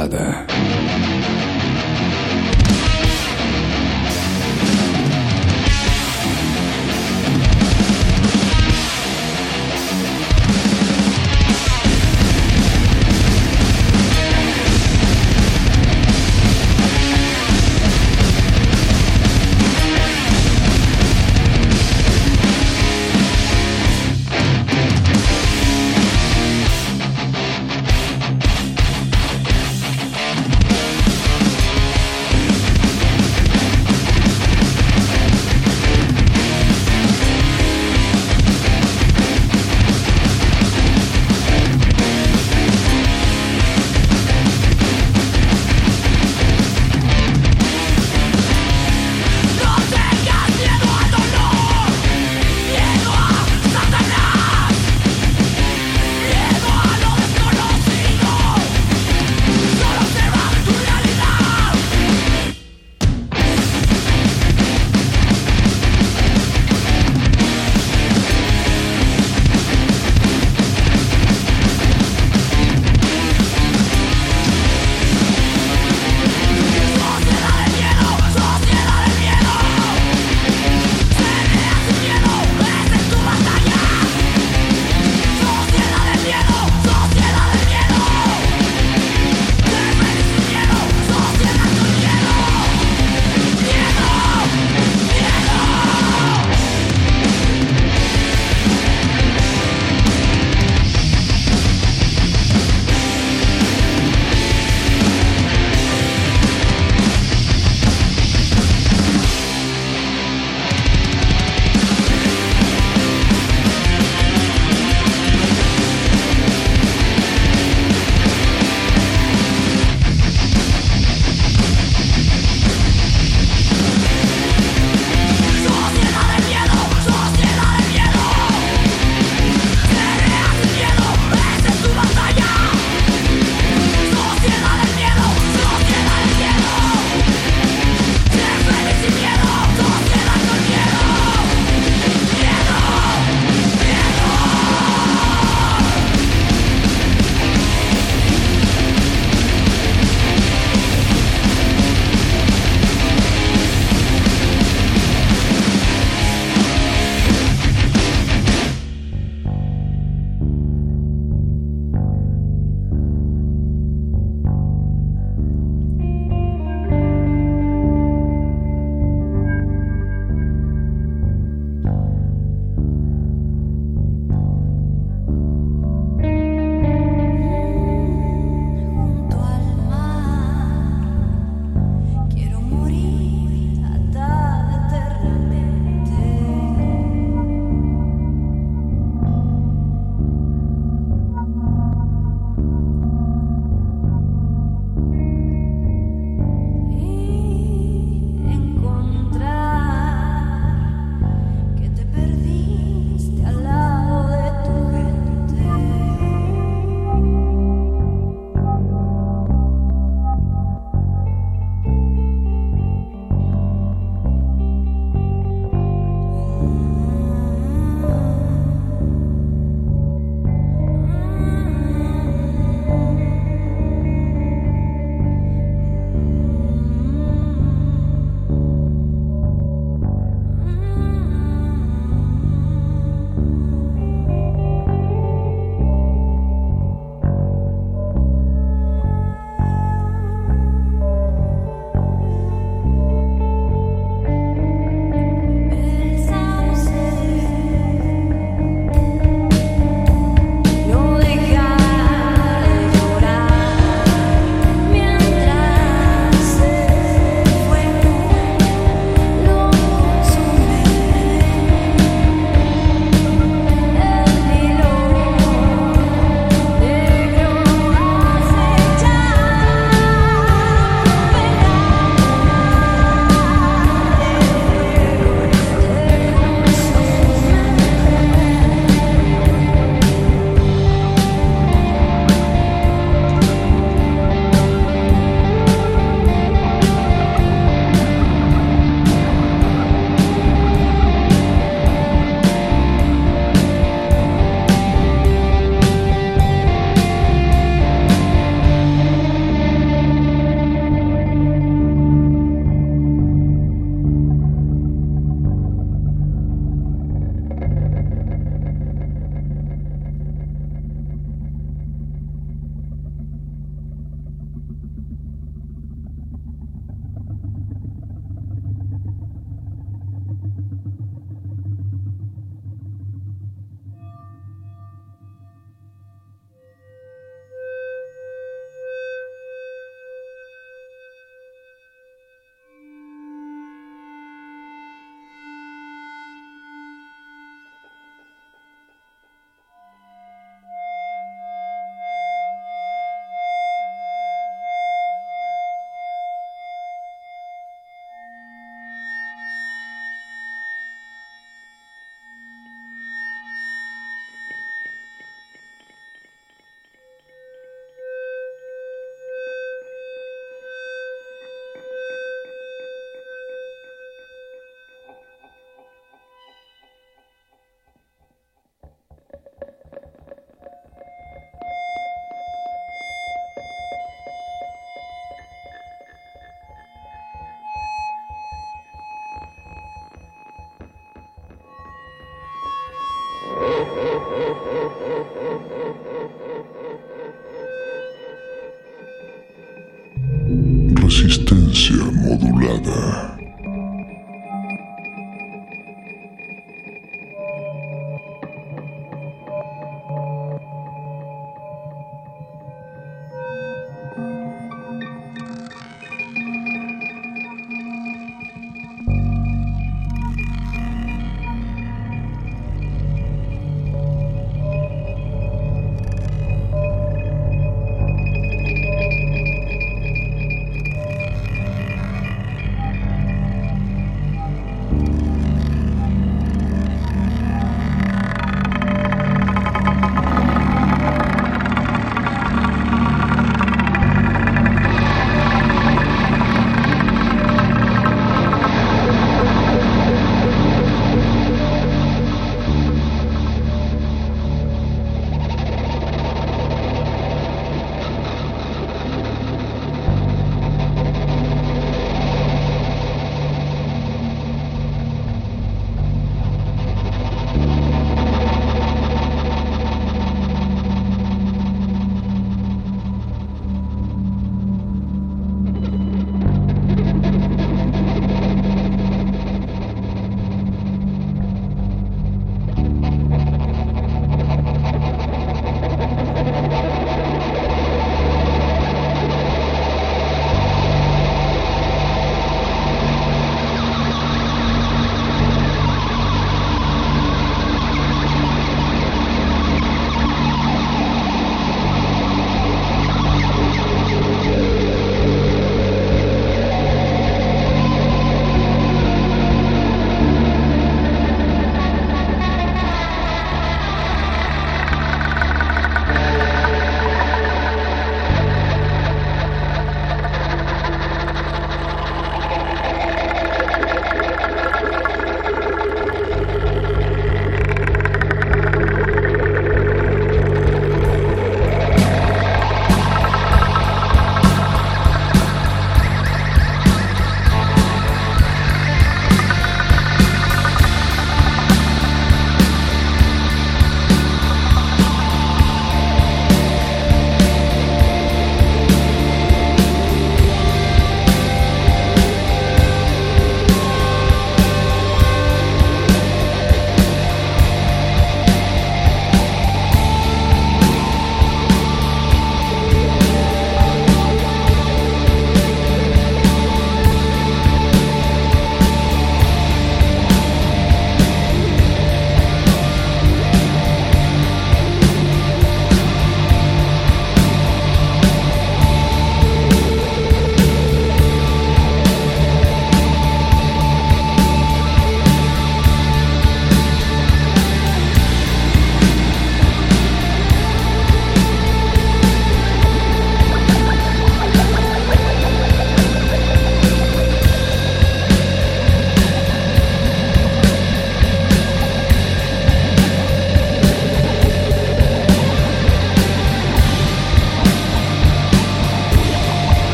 modulada.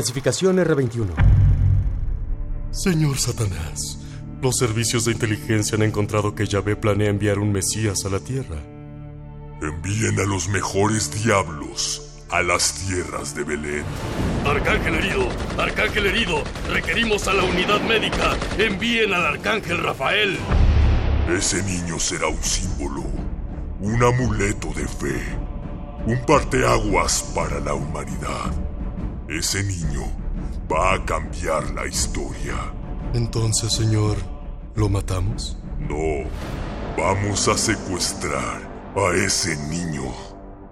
Clasificación R21. Señor Satanás, los servicios de inteligencia han encontrado que Yahvé planea enviar un Mesías a la Tierra. Envíen a los mejores diablos a las tierras de Belén. Arcángel herido, arcángel herido, requerimos a la unidad médica. Envíen al arcángel Rafael. Ese niño será un símbolo, un amuleto de fe, un parteaguas para la humanidad. Ese niño va a cambiar la historia. Entonces, Señor, ¿lo matamos? No, vamos a secuestrar a ese niño,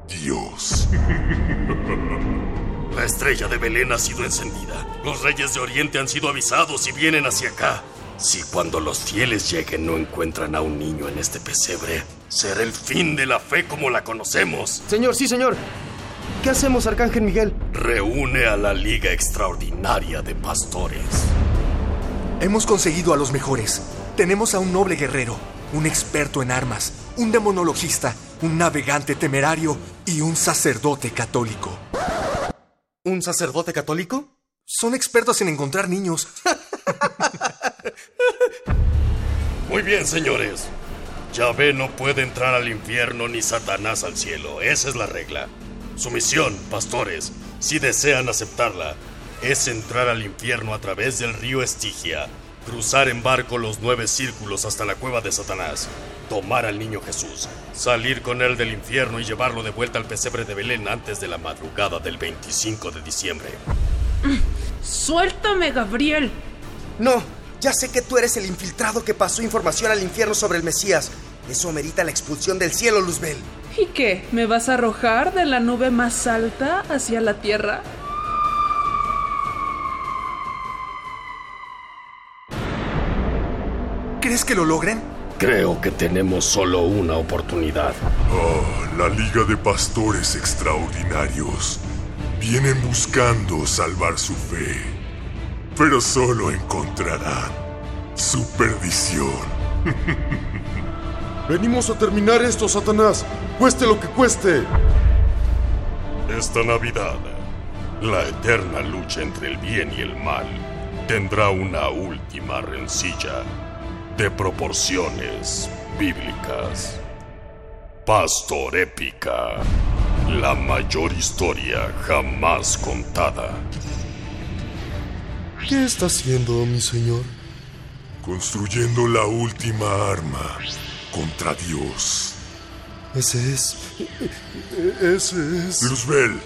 Dios. La estrella de Belén ha sido encendida. Los reyes de Oriente han sido avisados y vienen hacia acá. Si cuando los fieles lleguen no encuentran a un niño en este pesebre, será el fin de la fe como la conocemos. Señor, sí, señor. ¿Qué hacemos, Arcángel Miguel? Reúne a la Liga Extraordinaria de Pastores. Hemos conseguido a los mejores. Tenemos a un noble guerrero, un experto en armas, un demonologista, un navegante temerario y un sacerdote católico. ¿Un sacerdote católico? Son expertos en encontrar niños. Muy bien, señores. Yahvé no puede entrar al infierno ni Satanás al cielo. Esa es la regla. Su misión, pastores, si desean aceptarla, es entrar al infierno a través del río Estigia, cruzar en barco los nueve círculos hasta la cueva de Satanás, tomar al niño Jesús, salir con él del infierno y llevarlo de vuelta al pesebre de Belén antes de la madrugada del 25 de diciembre. Suéltame, Gabriel. No, ya sé que tú eres el infiltrado que pasó información al infierno sobre el Mesías. Eso merita la expulsión del cielo, Luzbel. ¿Y qué? ¿Me vas a arrojar de la nube más alta hacia la tierra? ¿Crees que lo logren? Creo que tenemos solo una oportunidad. Ah, la Liga de Pastores Extraordinarios. Vienen buscando salvar su fe, pero solo encontrarán su perdición. Venimos a terminar esto, Satanás, cueste lo que cueste. Esta Navidad, la eterna lucha entre el bien y el mal tendrá una última rencilla de proporciones bíblicas. Pastor Épica, la mayor historia jamás contada. ¿Qué está haciendo, mi señor? Construyendo la última arma contra Dios. Ese es. Ese es. Luzbel,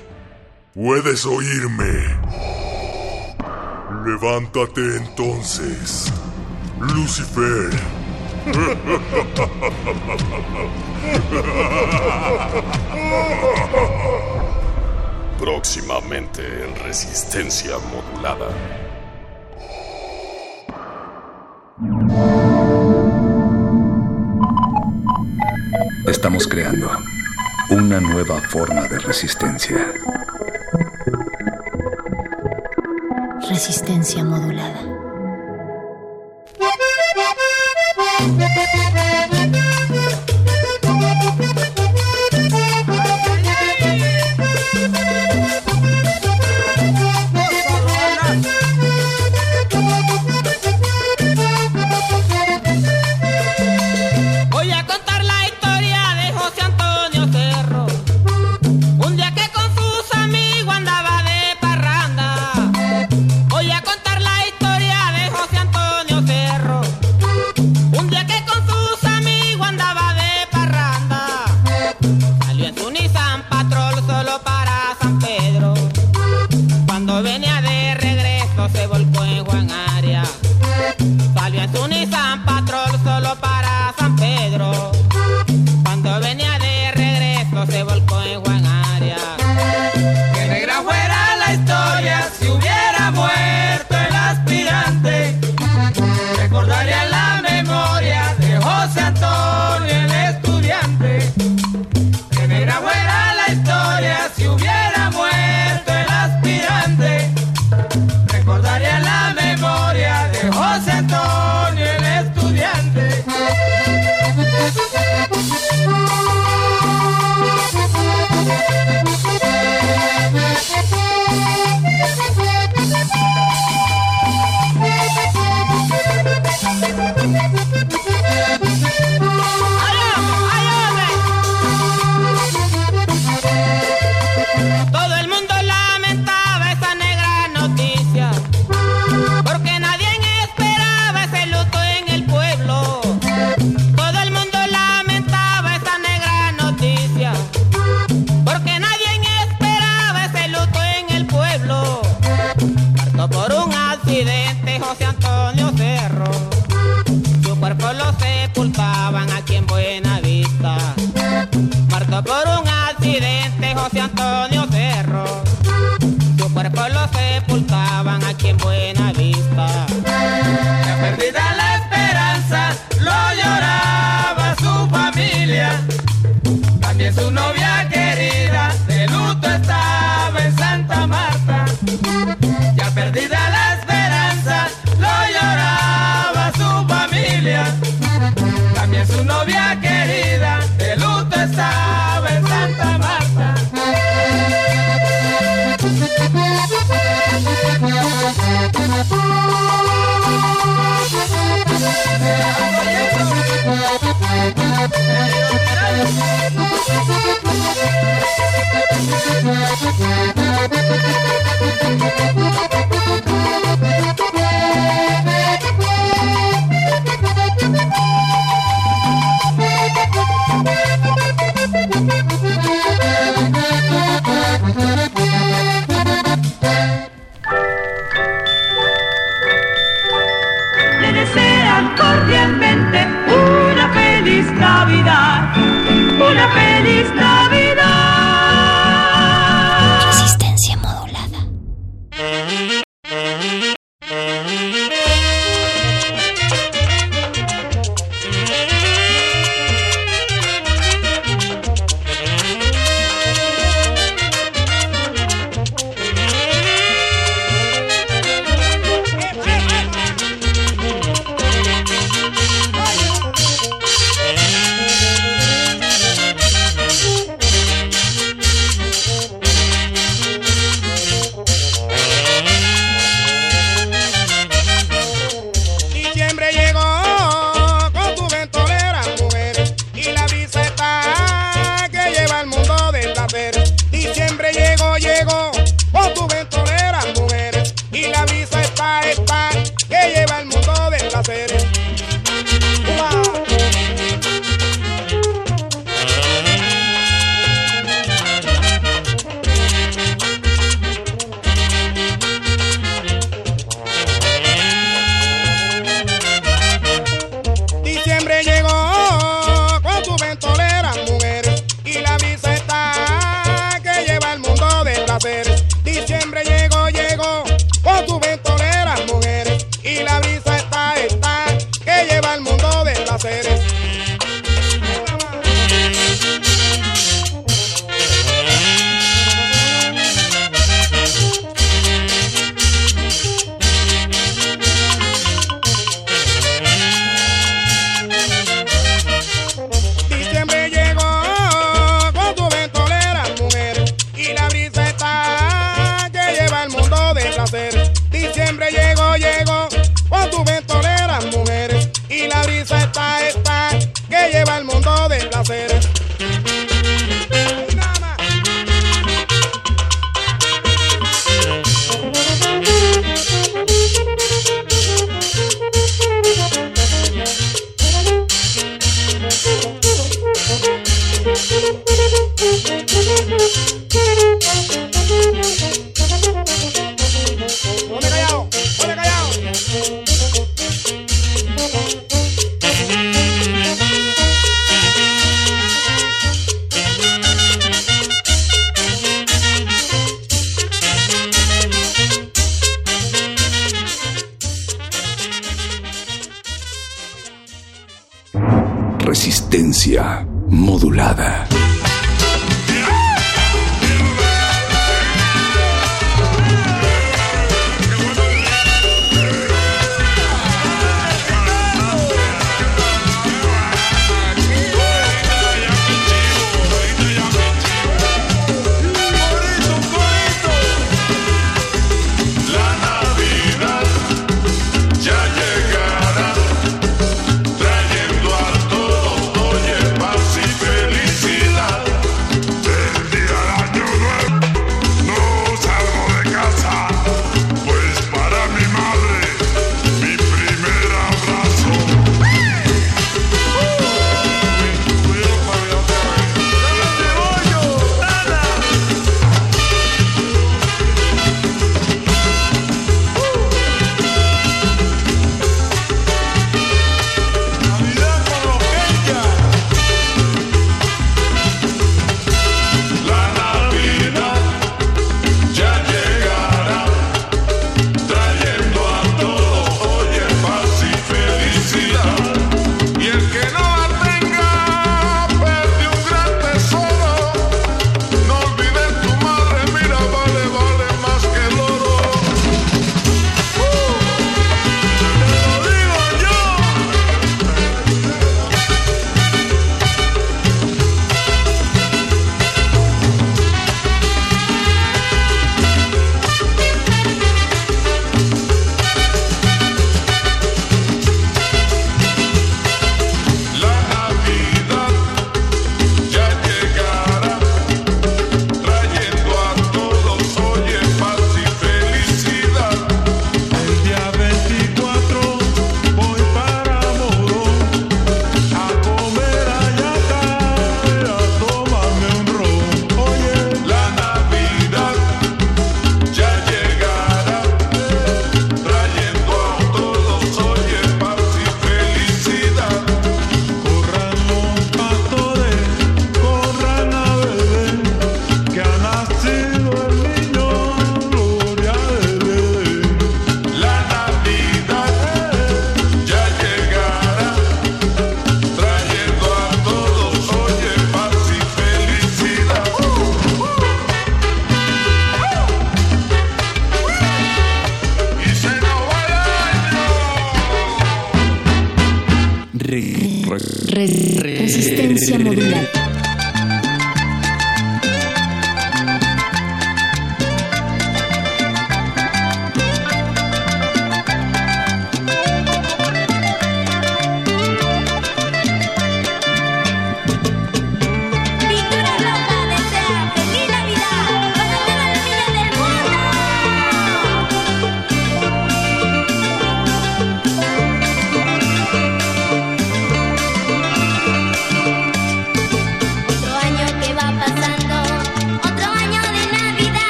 puedes oírme. Levántate entonces, Lucifer. Próximamente en resistencia modulada. Estamos creando una nueva forma de resistencia. Resistencia modulada.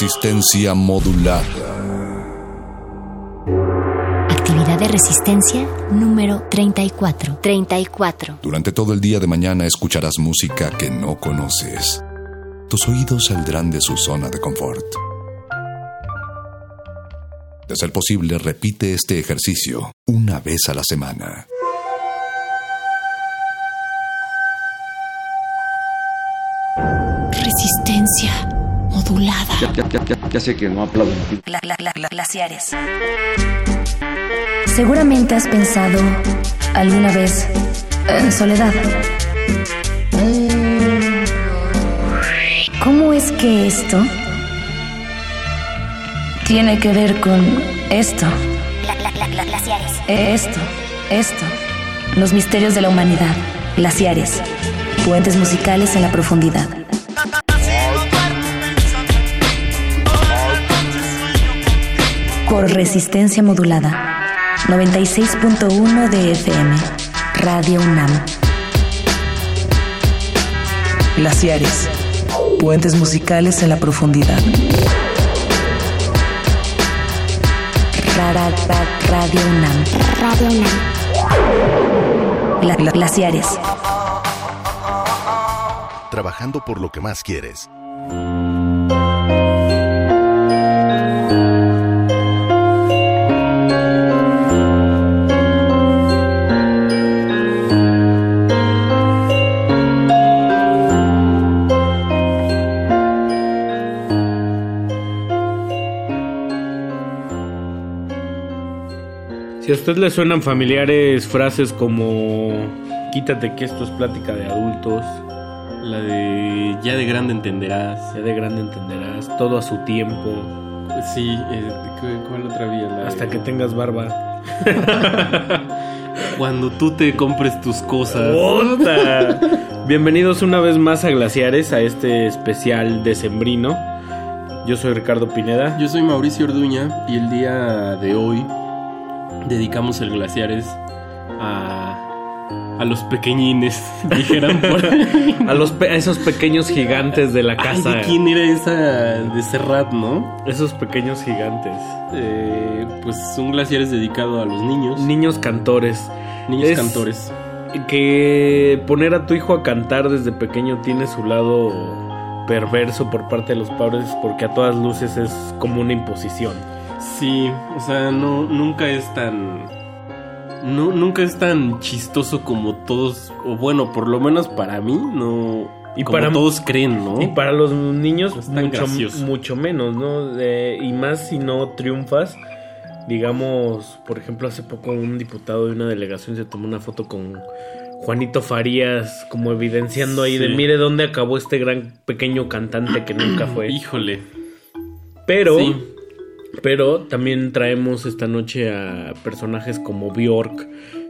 Resistencia modulada. Actividad de resistencia número 34. 34. Durante todo el día de mañana escucharás música que no conoces. Tus oídos saldrán de su zona de confort. De ser posible, repite este ejercicio una vez a la semana. Resistencia modulada. Ya, sé que no aplauden gla- glaciares. Seguramente has pensado alguna vez en soledad. ¿Cómo es que esto tiene que ver con esto? Glaciares. Esto, esto. Los misterios de la humanidad. Glaciares. Puentes musicales en la profundidad. Por resistencia modulada. 96.1 de FM. Radio UNAM. Glaciares. Puentes musicales en la profundidad. Ra- ra- ra- Radio UNAM. Radio UNAM. Gla- gla- glaciares. Trabajando por lo que más quieres. Si a usted le suenan familiares frases como quítate que esto es plática de adultos, La de ya de grande entenderás. ya de grande entenderás, todo a su tiempo, Sí, eh, ¿cu- ¿cuál otra vía? La de- hasta que tengas barba. Cuando tú te compres tus cosas. ¡Puta! Bienvenidos una vez más a Glaciares, a este especial decembrino. Yo soy Ricardo Pineda. Yo soy Mauricio Orduña y el día de hoy dedicamos el Glaciares a, a los pequeñines, dijeran por ahí. A, los pe- a esos pequeños gigantes de la Ay, casa. ¿De quién era esa de Serrat, no? Esos pequeños gigantes. Eh, pues un Glaciares dedicado a los niños. Niños cantores. Niños Es- cantores. Que poner a tu hijo a cantar desde pequeño tiene su lado perverso por parte de los padres porque a todas luces es como una imposición. Sí, o sea, no, nunca es tan. No, nunca es tan chistoso como todos. O bueno, por lo menos para mí, no. Y como para- todos creen, ¿no? Y para los niños tan mucho, gracioso. mucho menos, ¿no? Eh, y más si no triunfas. Digamos, por ejemplo, hace poco un diputado de una delegación se tomó una foto con Juanito Farías, como evidenciando ahí de mire dónde acabó este gran pequeño cantante que nunca fue. Híjole. Pero, Sí. Pero también traemos esta noche a personajes como Bjork,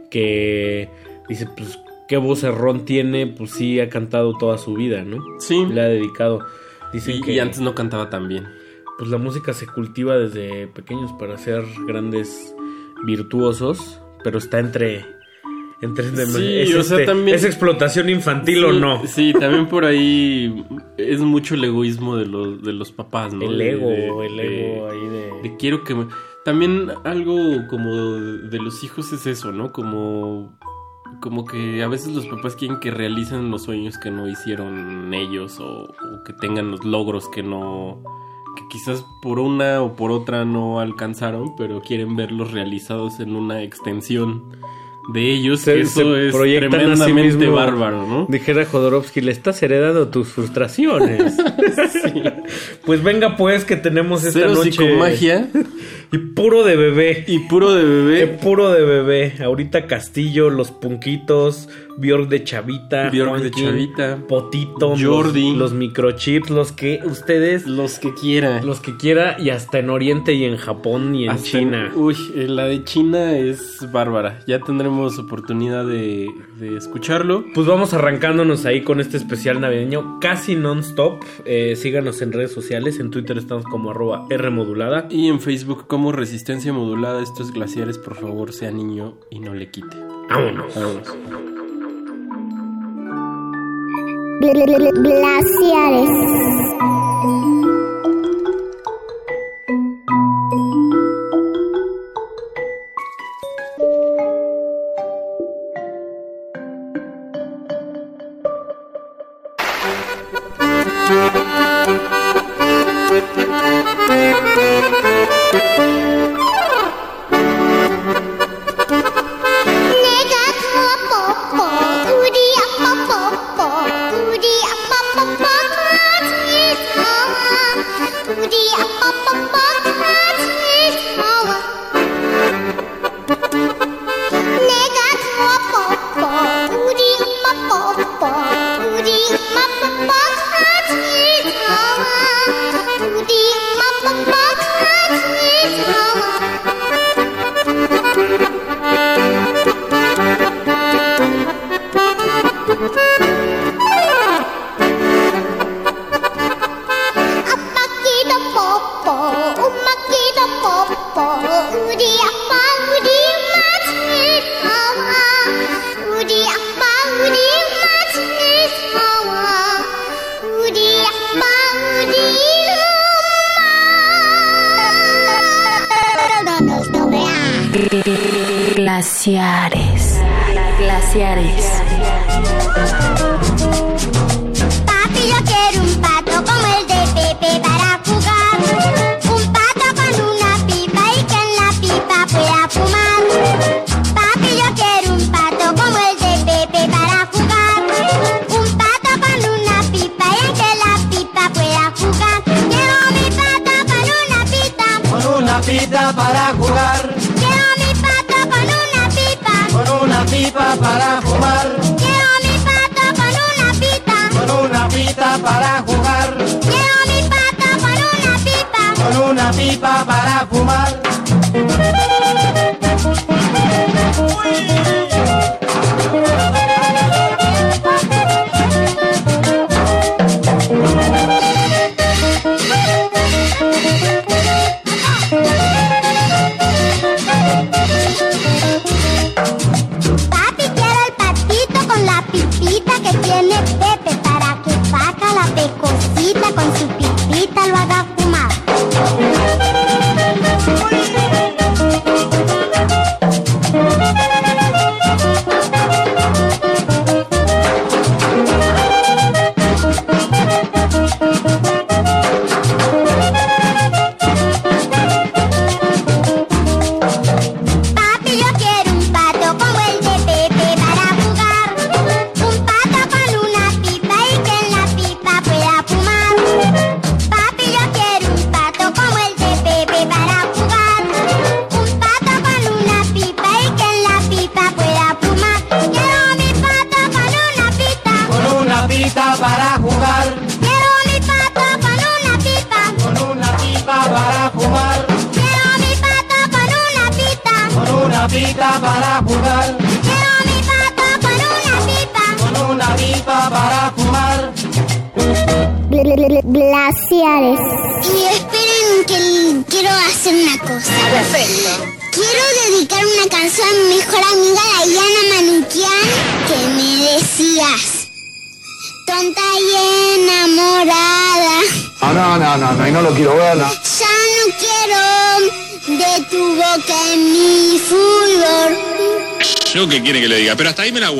que dice, pues, qué vocerrón tiene, pues sí, ha cantado toda su vida, ¿no? Sí. Le ha dedicado. Dicen Y, que y antes no cantaba tan bien. pues la música se cultiva desde pequeños para ser grandes virtuosos, pero está entre... entre Sí, es, o sea, este- también- ¿Es explotación infantil o no? Sí, también por ahí es mucho el egoísmo de los, de los papás, ¿no? El ego, de- el de- ego ahí de... de quiero que me... También algo como de los hijos es eso, ¿no? Como como que a veces los papás quieren que realicen los sueños que no hicieron ellos o, o que tengan los logros que no que quizás por una o por otra no alcanzaron, pero quieren verlos realizados en una extensión de ellos, Se- eso se es a sí tremendamente mismo. bárbaro, ¿no? Dijera Jodorowsky, le estás heredando tus frustraciones. Pues venga pues que tenemos esta Cero noche psicomagia. y puro de bebé. Y puro de bebé. puro de bebé. Ahorita Castillo, los Punquitos, Bjork de Chavita, Bjork de Juanqui, Chavita, Potito, Jordi. los, los microchips, los que ustedes Los que quiera. los que quiera y hasta en Oriente y en Japón y en Hasta China. Uy, la de China es bárbara. Ya tendremos oportunidad de, de escucharlo. Pues vamos arrancándonos ahí con este especial navideño casi non-stop. Eh, síganos en redes sociales. En Twitter estamos como arroba Rmodulada. Y en Facebook como Resistencia Modulada. Estos glaciares, por favor, sea niño y no le quite. Vámonos. Vámonos. Glaciares.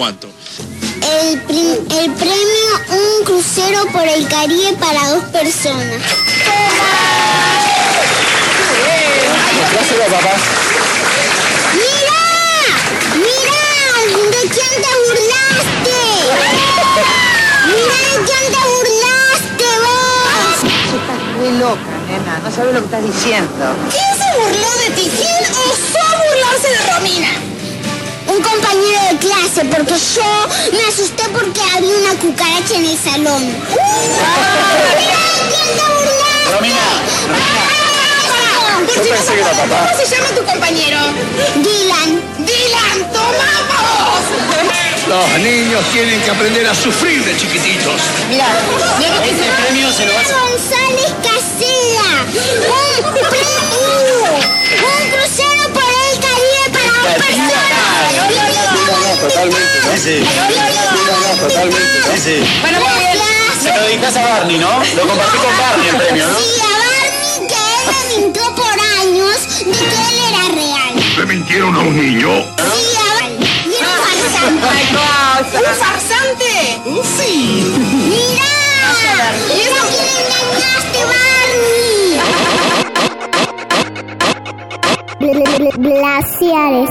aguanto. cucaracha en el salón. ¿Cómo se llama tu compañero? Dylan. ¡Dylan, tomamos! Los niños tienen que aprender a sufrir de chiquititos. Mira, mira lo que este premio se lo vas a... González Casella. Un premio. Un crucero por el Caribe para un personas. Totalmente, ¿no? Sí, sí. Totalmente, ¿no? Sí, sí. Bueno, muy bien. Se lo dedicás a Barney, ¿no? Lo compartí con Barney el premio, ¿no? Sí, a Barney, que él mintió por años de que él era real. ¿Le mintieron a un niño? Sí, a Barney. Y era farsante. ¿Un farsante? Sí. ¡Mirá! ¡Mira que le engañaste, Barney! Glaciares.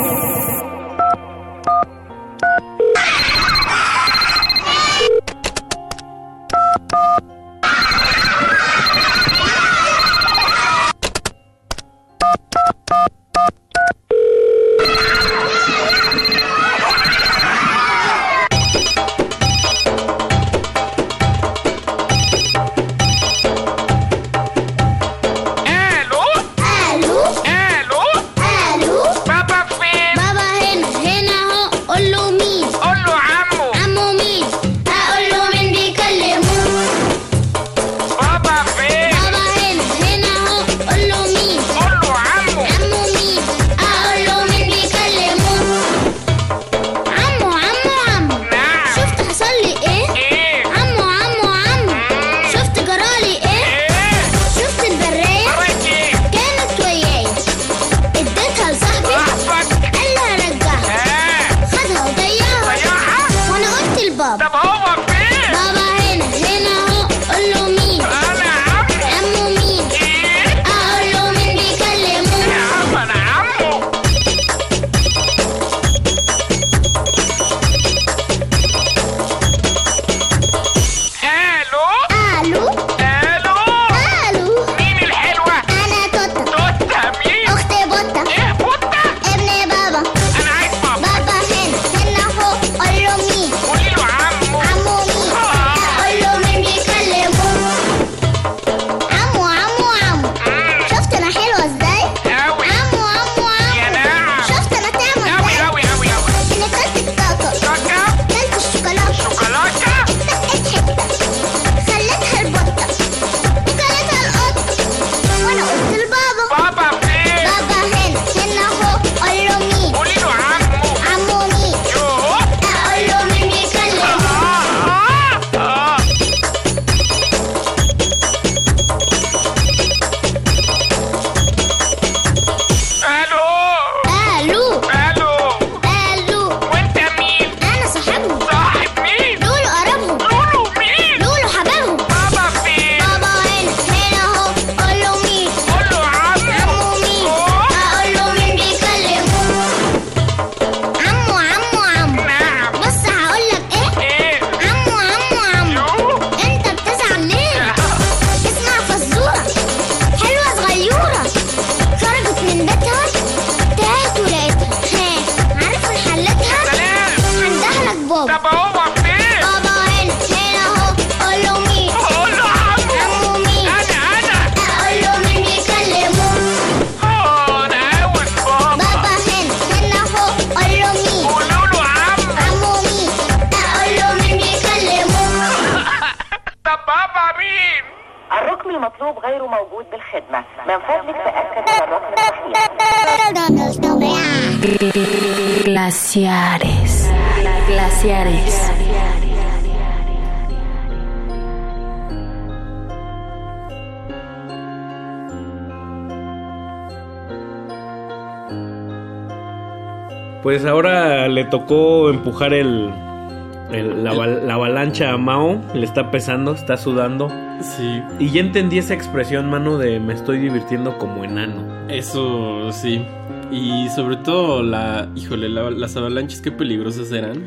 Empujar el, el- la, val- la avalancha a Mao. Le está pesando, está sudando. Sí. Y ya entendí esa expresión, mano, de me estoy divirtiendo como enano. Eso sí. Y sobre todo la, híjole, la- las avalanchas qué peligrosas eran,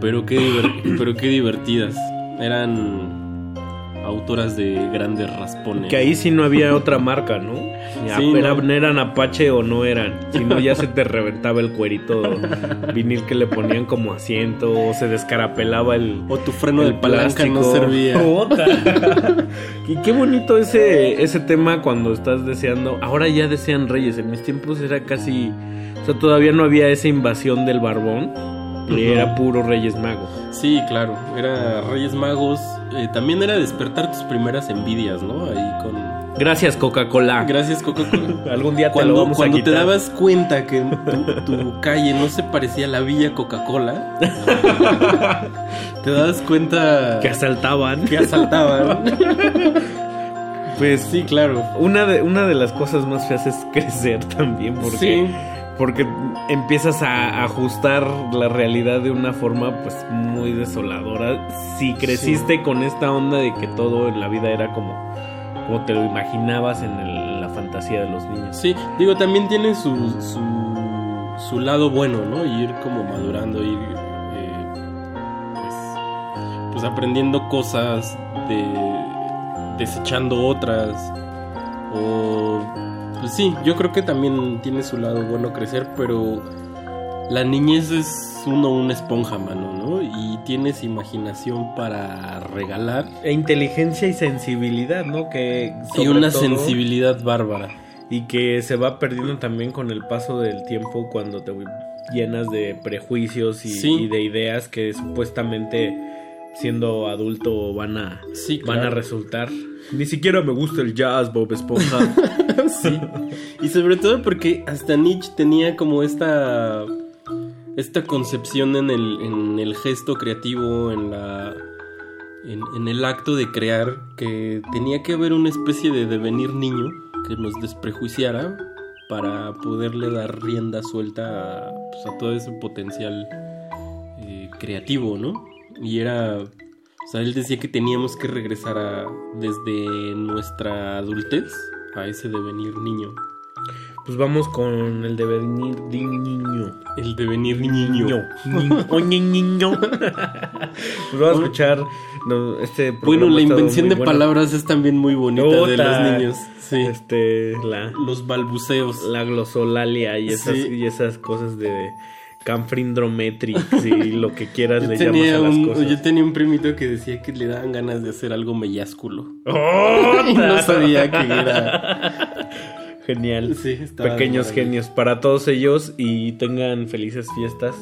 pero qué pero qué divertidas. Eran autoras de grandes raspones. Que ahí sí no había otra marca, ¿no? Sí, era- no. eran Apache o no eran. Si no, ya se te reventaba el cuerito vinil que le ponían como asiento, o se descarapelaba el. O tu freno de palanca no servía. Y qué bonito ese, ese tema cuando estás deseando. Ahora ya desean reyes. En mis tiempos era casi. O sea, todavía no había esa invasión del barbón. Y era puro Reyes Magos. Sí, claro, era Reyes Magos. eh, también era despertar tus primeras envidias, ¿no? Ahí. Gracias, Coca-Cola. Gracias, Coca-Cola. Algún día te cuando, lo vamos a cuando te quitar. dabas cuenta que tu, tu calle no se parecía a la Villa Coca-Cola, te dabas cuenta Que asaltaban. que asaltaban. Pues sí, claro. Una de, una de las cosas más feas es crecer también, porque, Sí. porque empiezas a ajustar la realidad de una forma pues muy desoladora. Si creciste con esta onda de que todo en la vida era como, como te lo imaginabas en la fantasía de los niños. Sí, digo, también tiene su, su, su lado bueno, ¿no? Ir como madurando, ir eh, pues, pues aprendiendo cosas, de, desechando otras. O, pues sí, yo creo que también tiene su lado bueno crecer, pero la niñez es uno una esponja, mano, ¿no? Y tienes imaginación para regalar. E inteligencia y sensibilidad, ¿no? Que Y una todo- sensibilidad bárbara. Y que se va perdiendo también con el paso del tiempo cuando te llenas de prejuicios y, Sí. y de ideas que supuestamente siendo adulto van a, Sí, van a resultar. Ni siquiera me gusta el jazz, Bob Esponja. sí. Y sobre todo porque hasta Nietzsche tenía como esta esta concepción en el, en el gesto creativo, en la en, el acto de crear, que tenía que haber una especie de devenir niño que nos desprejuiciara para poderle dar rienda suelta a, pues, todo ese potencial eh, creativo, ¿no? Y era, o sea, él decía que teníamos que regresar a, desde nuestra adultez a ese devenir niño. Pues vamos con el devenir de niño. El devenir niño. Niño. Niño. pues vamos a escuchar no, este Bueno, la invención de bueno. palabras es también muy bonita de los niños. Sí. Este, la, Los balbuceos. la glosolalia y esas, Sí. y esas cosas de Canfrindrometrix y lo que quieras Yo le llamas a las un, cosas. yo tenía un primito que decía que le daban ganas de hacer algo mellásculo. ¡Oh! y no sabía que era. Genial. Sí, Pequeños genios para todos ellos y tengan felices fiestas.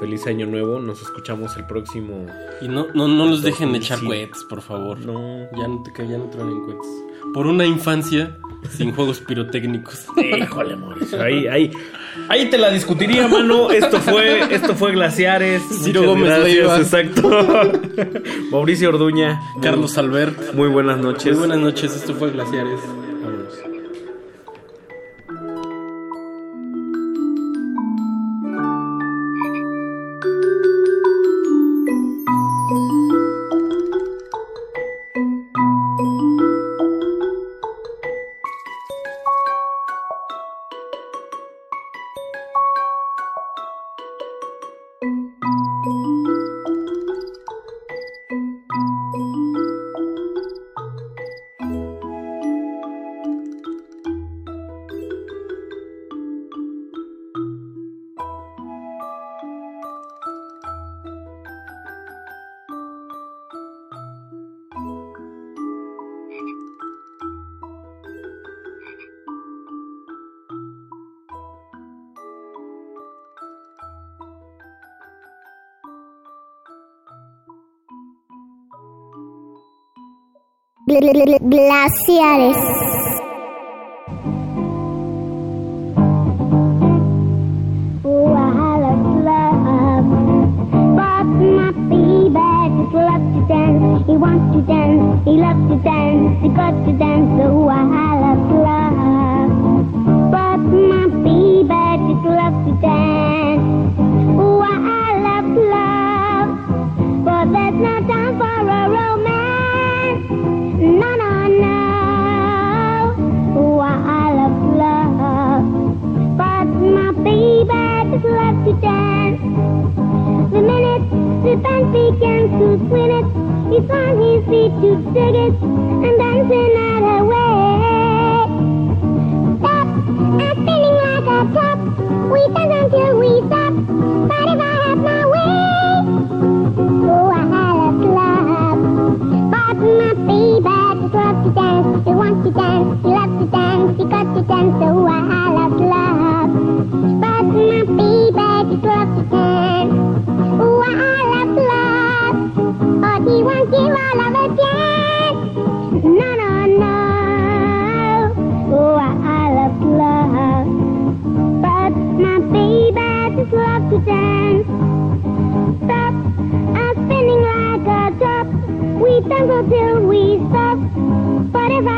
Feliz año nuevo. Nos escuchamos el próximo. Y no, no, no los dejen echar 2005. cohetes, por favor. No. Ya no te ca- ya no truenen cohetes. Por una infancia sin juegos pirotécnicos. Híjole, Mauricio. Ahí, ahí, ahí te la discutiría, mano. Esto fue, esto fue Glaciares. Ciro Muchas Gómez gracias, exacto. Mauricio Orduña. Carlos Albert. Muy buenas noches. Muy buenas noches, esto fue Glaciares. Glaciares. Oh, I. But my baby just loves to dance. He wants to dance. He loves to dance. He got to dance. Oh, I love. But my baby just loves to dance. Just loves to dance. The minute the band begins to swing it, he's on his feet to dig it and dancing out her way. Stop and spinning like a top. We dance until we stop. But if I have my way, oh, I love love. But my baby just loves to dance. He wants to dance. He loves to dance. He got to dance. Oh, I the bill we stuff. But if I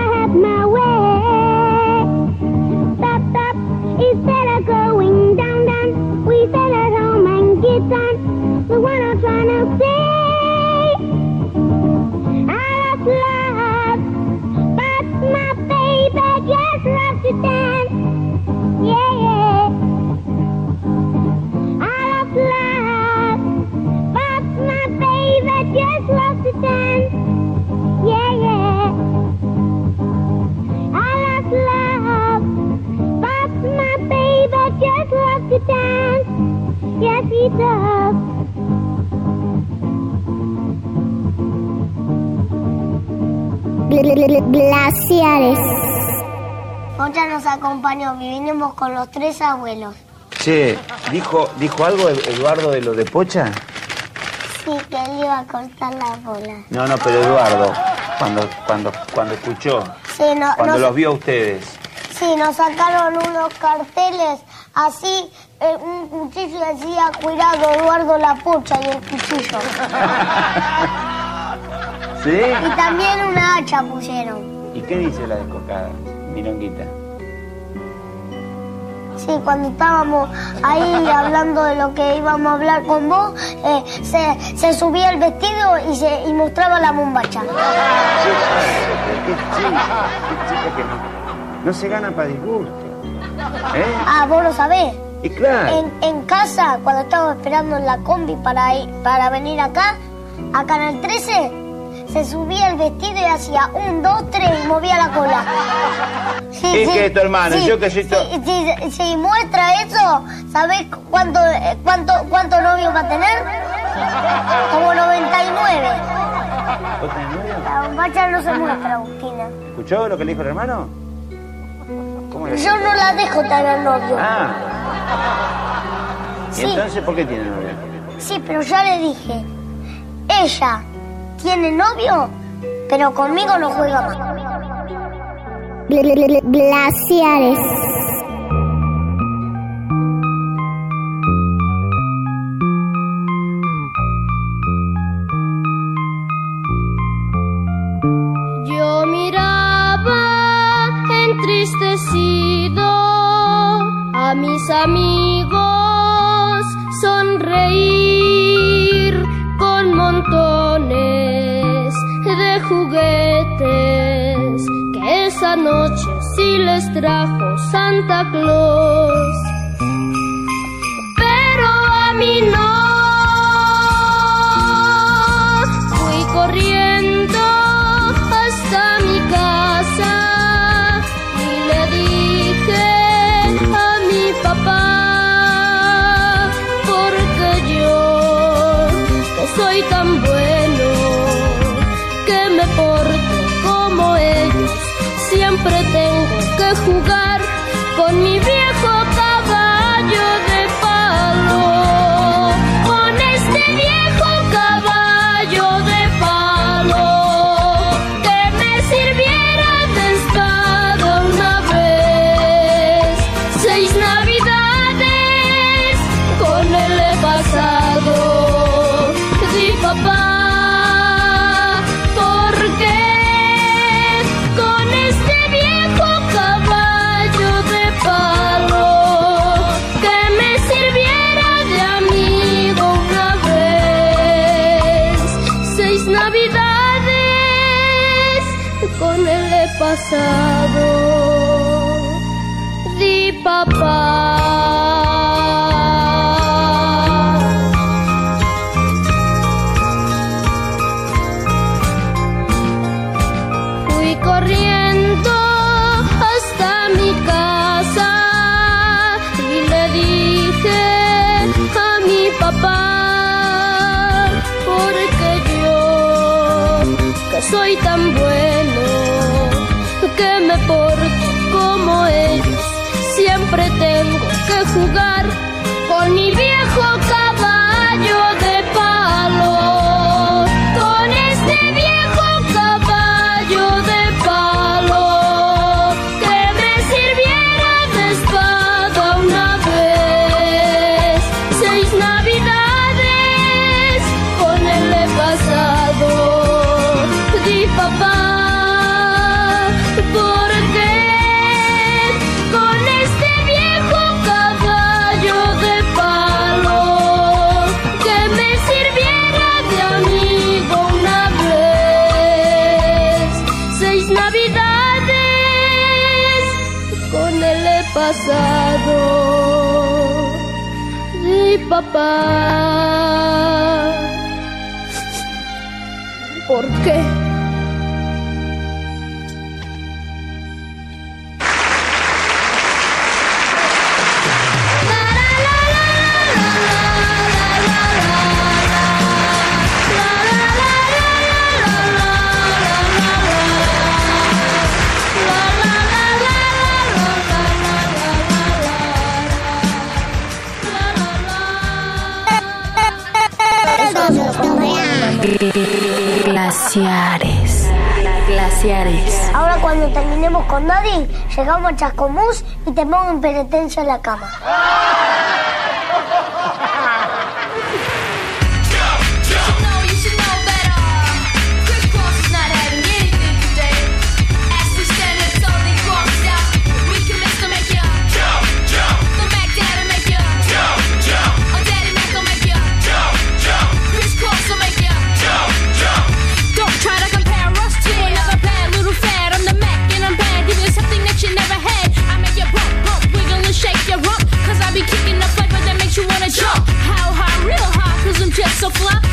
Glaciares. Otra nos acompañó, vinimos con los tres abuelos. Che, ¿dijo, ¿dijo algo Eduardo de lo de Pocha? Sí, que él iba a cortar la bola. No, no, pero Eduardo, cuando, cuando, cuando escuchó, Sí, no, cuando nos- los vio a ustedes. Sí, nos sacaron unos carteles así, eh, un cuchillo decía, cuidado Eduardo la pocha y el cuchillo. ¿Sí? Y también una hacha pusieron. ¿Y qué dice la descocada, Milonguita? Sí, cuando estábamos ahí hablando de lo que íbamos a hablar con vos, eh, se, se subía el vestido y, se, y mostraba la bombacha. Qué chica, qué chica que no, no se gana para disgusto. ¿Eh? Ah, vos lo sabés. Y claro. En, en casa, cuando estábamos esperando en la combi para, ir, para venir acá, en el 13, se subía el vestido y hacía un, dos, tres y movía la cola. Sí, Es que tu hermano, yo que soy tu- Si, muestra eso, ¿sabés cuánto, cuánto, cuánto novio va a tener? Como 99. ¿Vos tenés novio? La bombacha no se muestra, Agustina. ¿Escuchó lo que le dijo el hermano? ¿Cómo le Yo no la dejo tener novio. Ah, ¿y entonces por qué tiene novio? Sí, pero ya le dije. Ella tiene novio, pero conmigo no juega más. Glaciares. Yo miraba entristecido a mis amigos sonreír con montones juguetes que esa noche sí les trajo Santa Claus. Pero a mí no. Papa. Glaciares. Glaciares. Ahora cuando terminemos con Nadie, llegamos a Chascomús y te pongo en penitencia en la cama.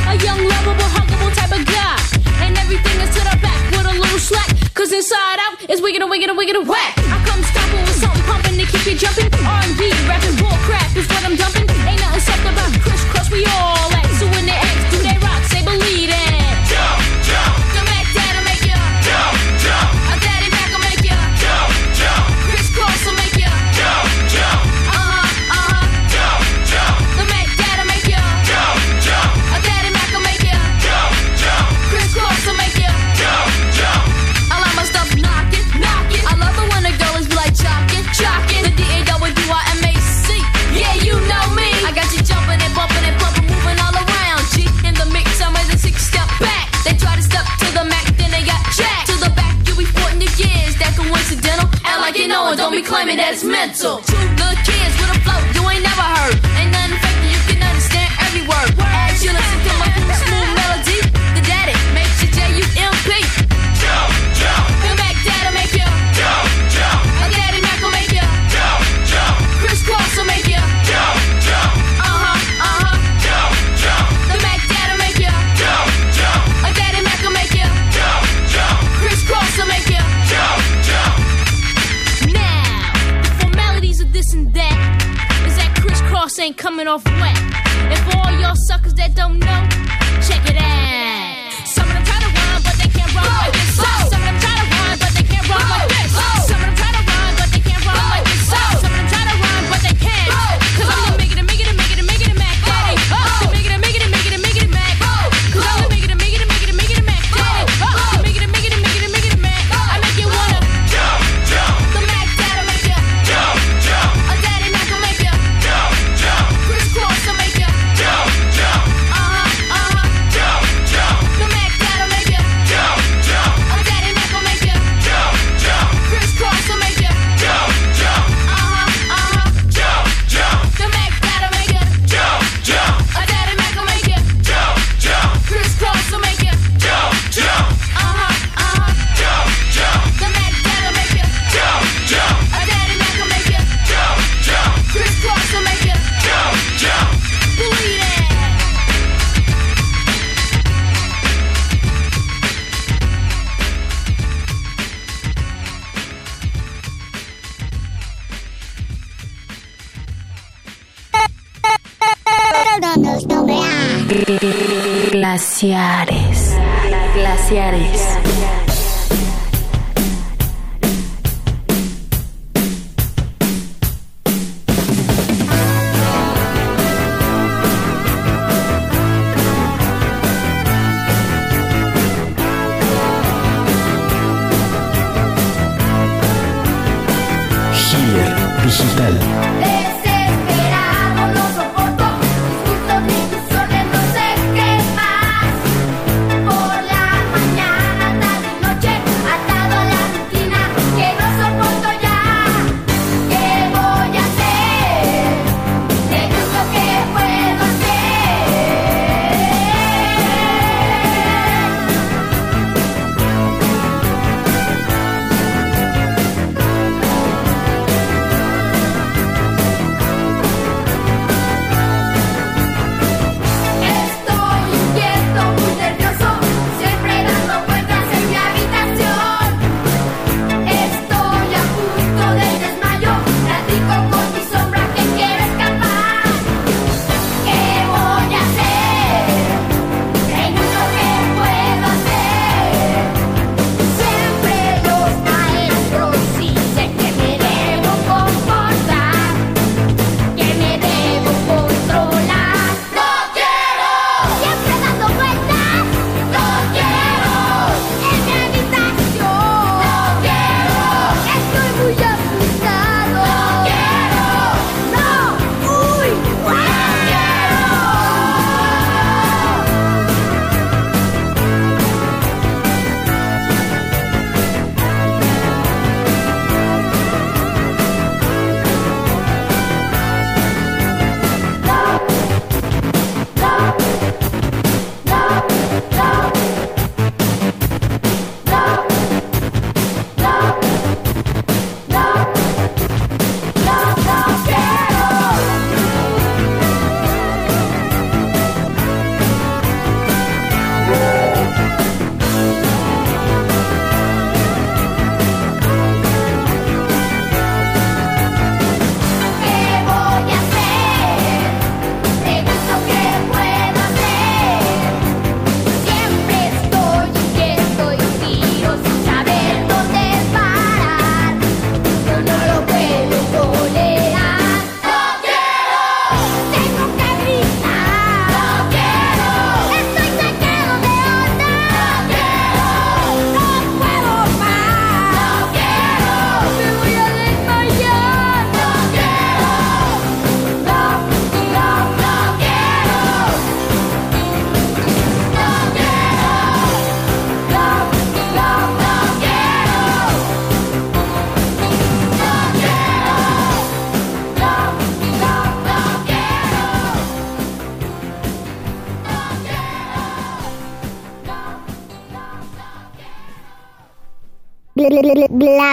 A young, lovable, huggable type of guy. And everything is to the back with a little slack. Cause inside out is wicked and wicked and wicked and whack. I come stomping with something pumping to keep you jumping. R&B claiming that it's mental. To the kids. coming off wet. And for all y'all suckers that don't know, Glaciares. Glaciares.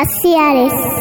Glaciares.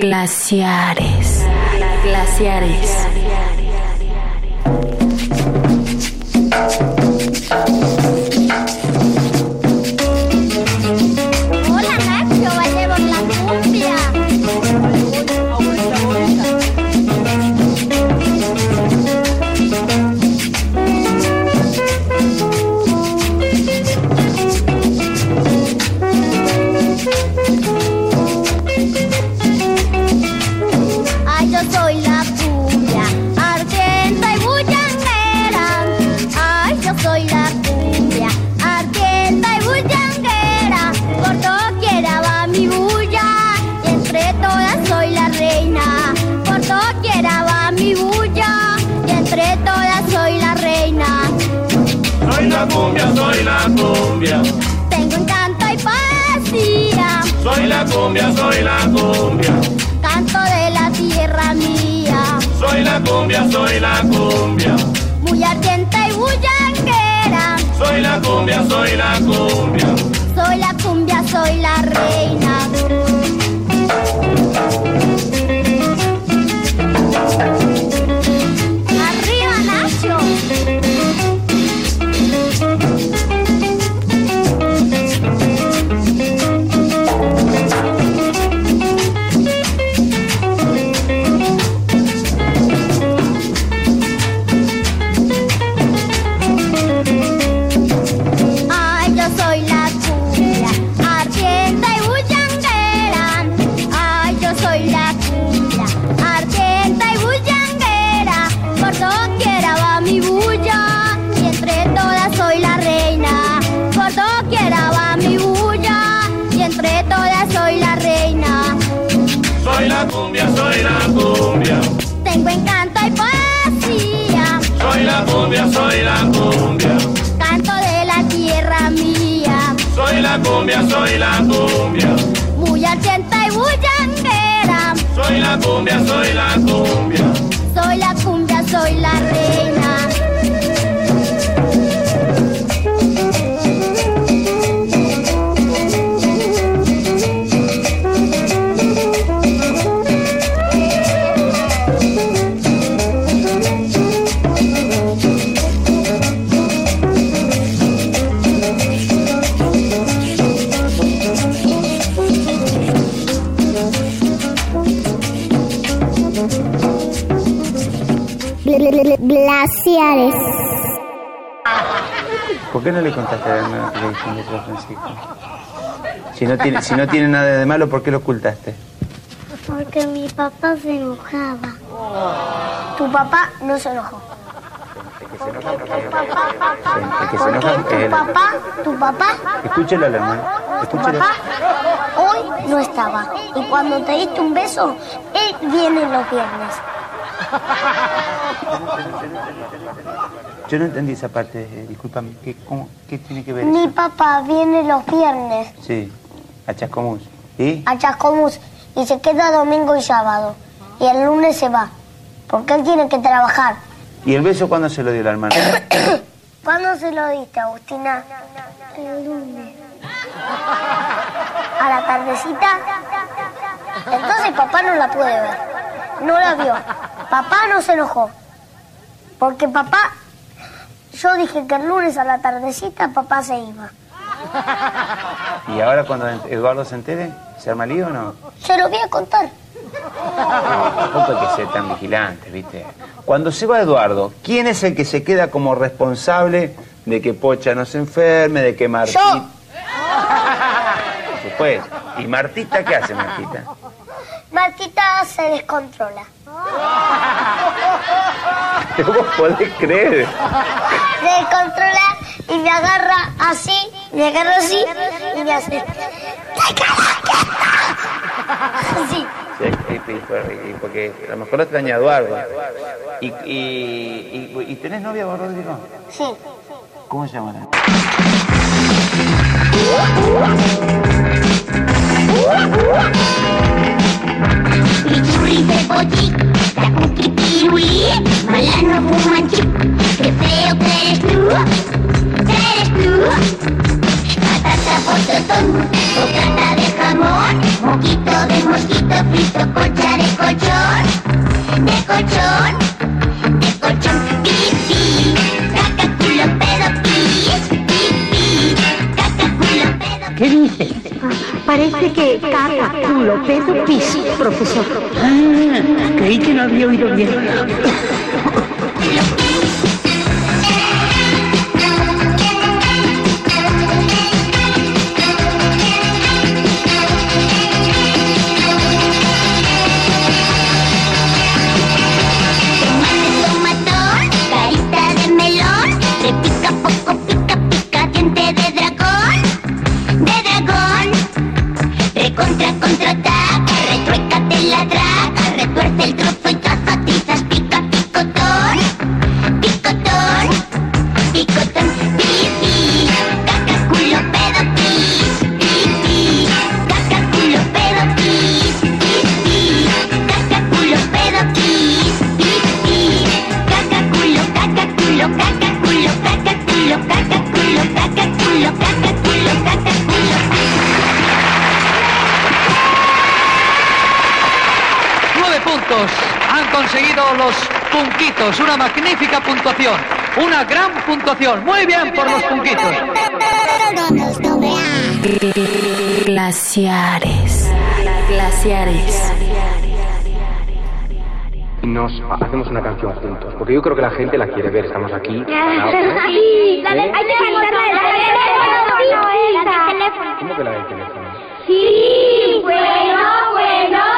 Glaciares. Glaciares. Soy Francisco? Si no, tiene, si no tiene nada de malo, ¿por qué lo ocultaste? Porque mi papá se enojaba. Tu papá no se enojó. El que se enoja es Tu papá, tu papá, Escúchelo a la hermana. tu Escúchelo. papá hoy no estaba. Y cuando te diste un beso, él viene los viernes. Yo no entendí esa parte, eh, discúlpame. ¿Qué, cómo- qué tiene que ver Mi eso? papá viene los viernes Sí, a Chascomús. ¿Y? a Chascomús y se queda domingo y sábado. Y el lunes se va. Porque él tiene que trabajar. ¿Y el beso cuándo se lo dio la hermana? ¿Cuándo se lo diste, Agustina? El lunes. ¿A la tardecita? Entonces papá no la puede ver. No la vio. Papá no se enojó. Porque papá, yo dije que el lunes a la tardecita papá se iba. ¿Y ahora cuando Eduardo se entere, se arma lío o no? Se lo voy a contar. Tampoco hay que ser tan vigilante, ¿viste? Cuando se va Eduardo, ¿quién es el que se queda como responsable de que Pocha no se enferme, de que Martita... Yo. Por supuesto. ¿Y Martita qué hace, Martita? Martita se descontrola. ¿Vos podés creer? Se descontrola y me agarra así, me agarra así y me hace. Así. Sí, y- y- y- porque a lo mejor lo extraña a Eduardo. ¿Y, y, y- y tenés novia vos, Rodrigo? Sí. ¿Cómo se llama? la- Tacuqui pirulí, malano fumanchi, qué feo que eres tú, eres tú. Patata pototón, bocata de jamón, moquito de mosquito frito, concha de colchón, de colchón, de colchón, Parece que caca, culo, pedo, pis, profesor. Ah, creí que no había oído bien. da da. Punquitos. Una magnífica puntuación. Una gran puntuación. Muy bien por los punquitos. Glaciares. Glaciares. Nos hacemos una canción juntos, porque yo creo que la gente la quiere ver. Estamos aquí. Sí, la de, hay que cantarla de la del teléfono, la del teléfono. ¿Cómo que la del teléfono? Sí, bueno, bueno,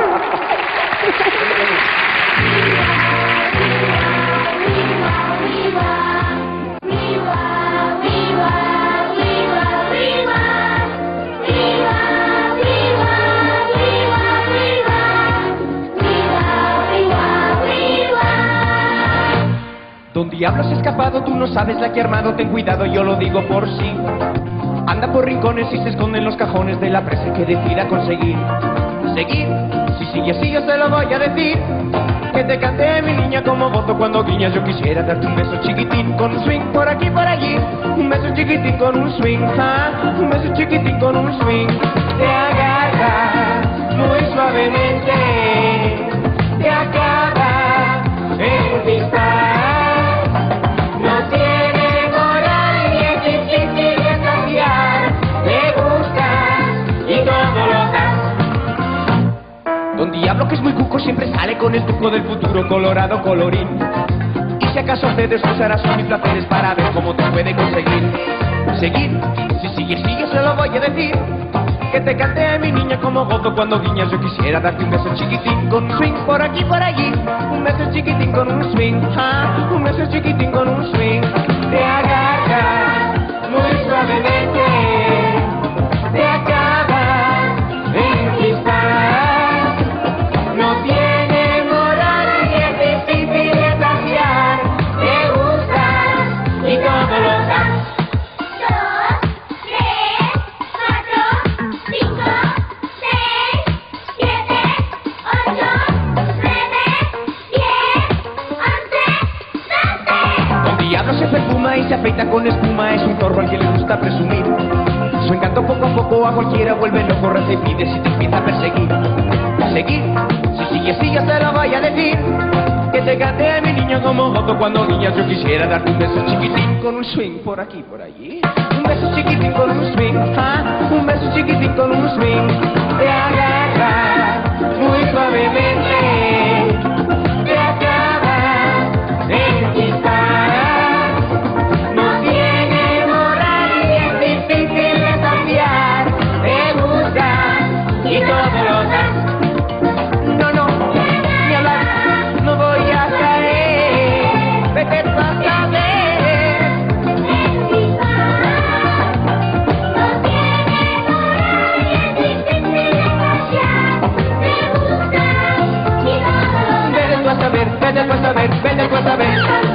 los Don Diablo se ha escapado, tú no sabes la que armado, ten cuidado, yo lo digo por sí. Anda por rincones y se esconde en los cajones de la presa que decida conseguir. Seguir, si sigue así yo se lo voy a decir. Que te cante mi niña como voto cuando guiñas. Yo quisiera darte un beso chiquitín con un swing por aquí por allí. Un beso chiquitín con un swing, ah, un beso chiquitín con un swing. Te agarra muy suavemente, te acaba en un dispar. Siempre sale con el truco del futuro colorado colorín. Y acaba acaso cedes usarás sus placeres para ver cómo te puede conseguir. Seguir, si sigues, sigues, se lo voy a decir. Que te cante a mi niña como gozo cuando guiñas. Yo quisiera darte un beso chiquitín con un swing por aquí, por allí. Un beso chiquitín con un swing, ah, un beso chiquitín con un swing. Te agarra muy suavemente, se afeita con espuma, es un zorro al que le gusta presumir. Su encanto poco a poco a cualquiera vuelve loco, y pide si te empieza a perseguir. Seguir, si sigue, sigue, te lo voy a decir. Que te cante mi niño como gozo cuando niñas yo quisiera darte un beso chiquitín con un swing por aquí, por allí. Un beso chiquitín con un swing, ah, un beso chiquitín con un swing. Te agarra muy suavemente, saber, vete tú.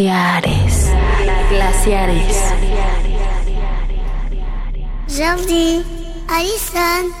Glaciares. Glaciares. Jordi, Alison.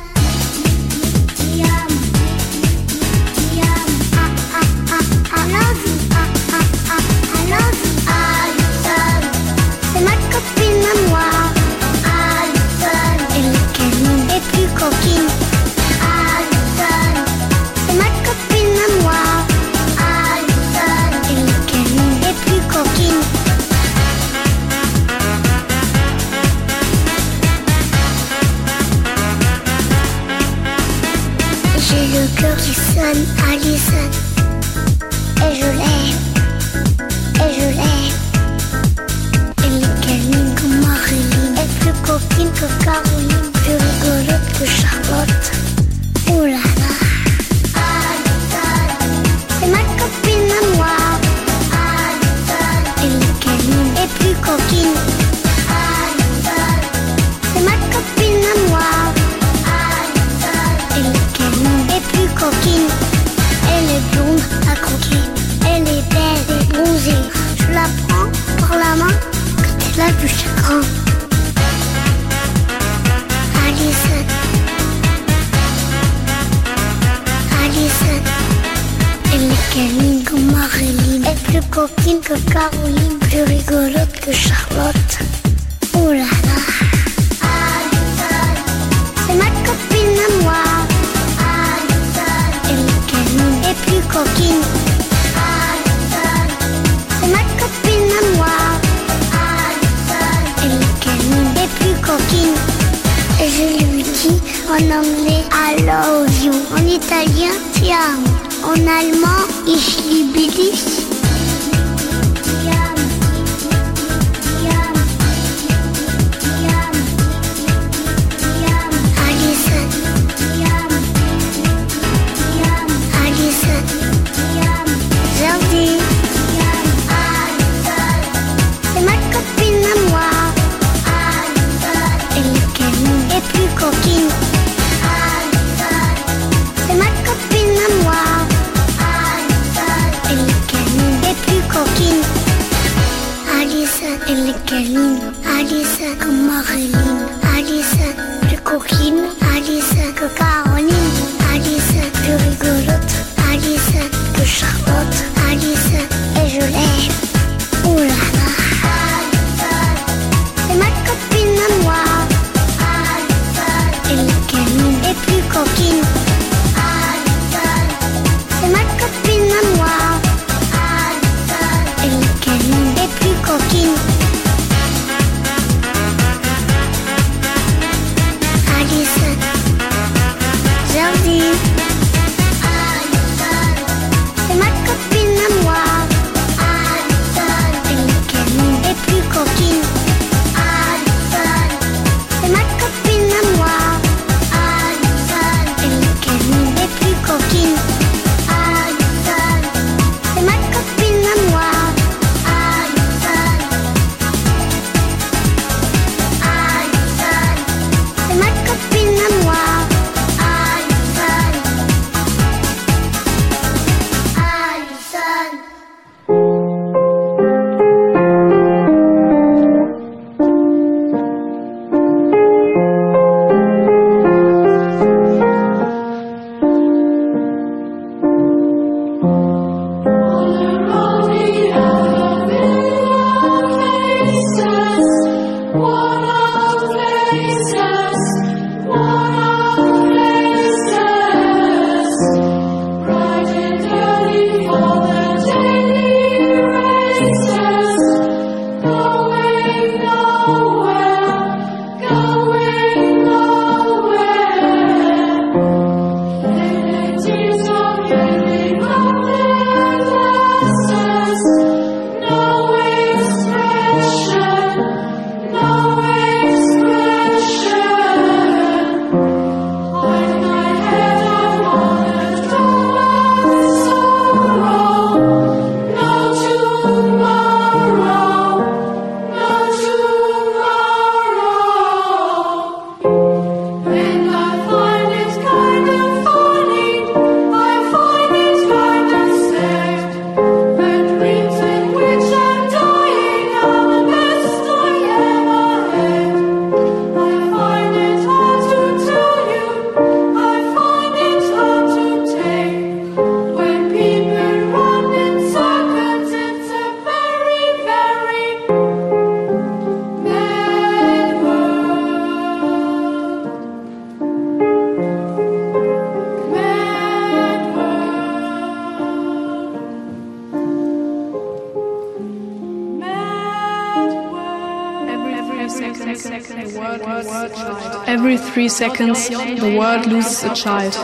seconds, the world loses a child.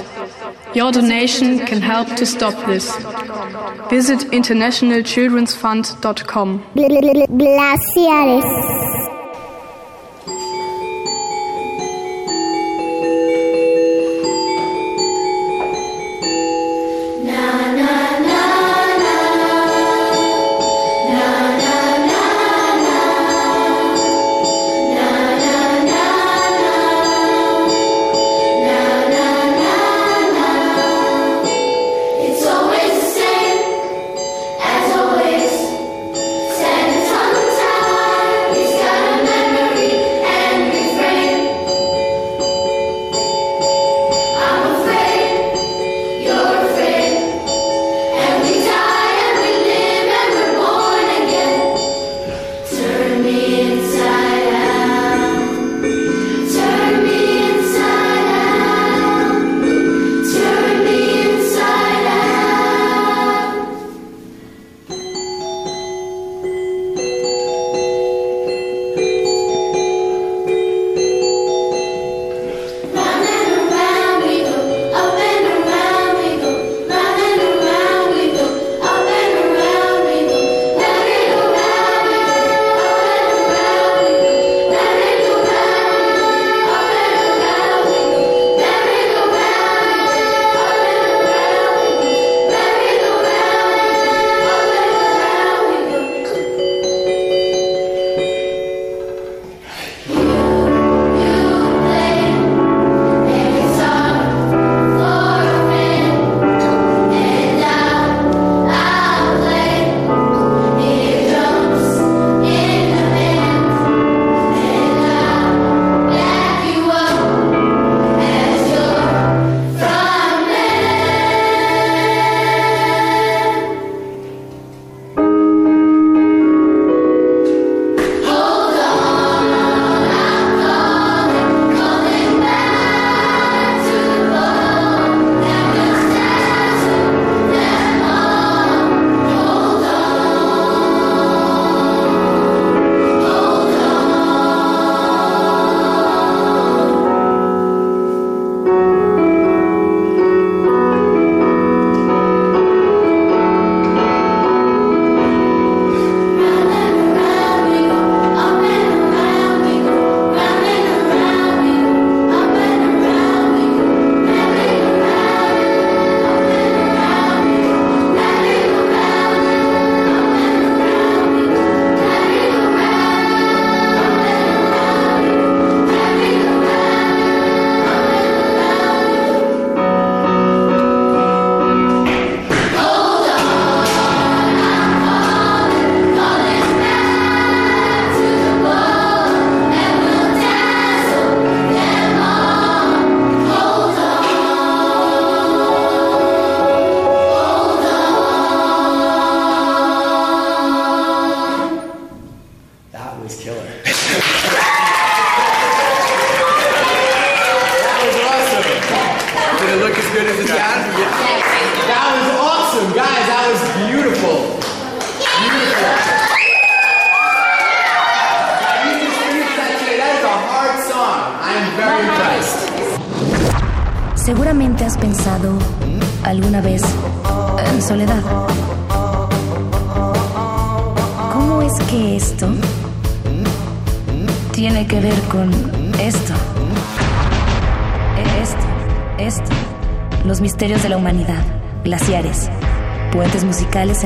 Your donation can help to stop this. Visit internationalchildrensfund.com.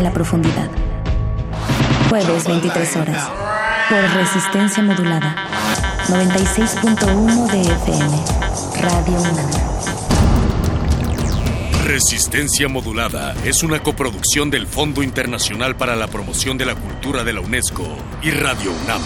la profundidad. Jueves 23 horas. Por resistencia modulada. 96.1 de FM. Radio UNAM. Resistencia Modulada es una coproducción del Fondo Internacional para la Promoción de la Cultura de la UNESCO y Radio UNAM.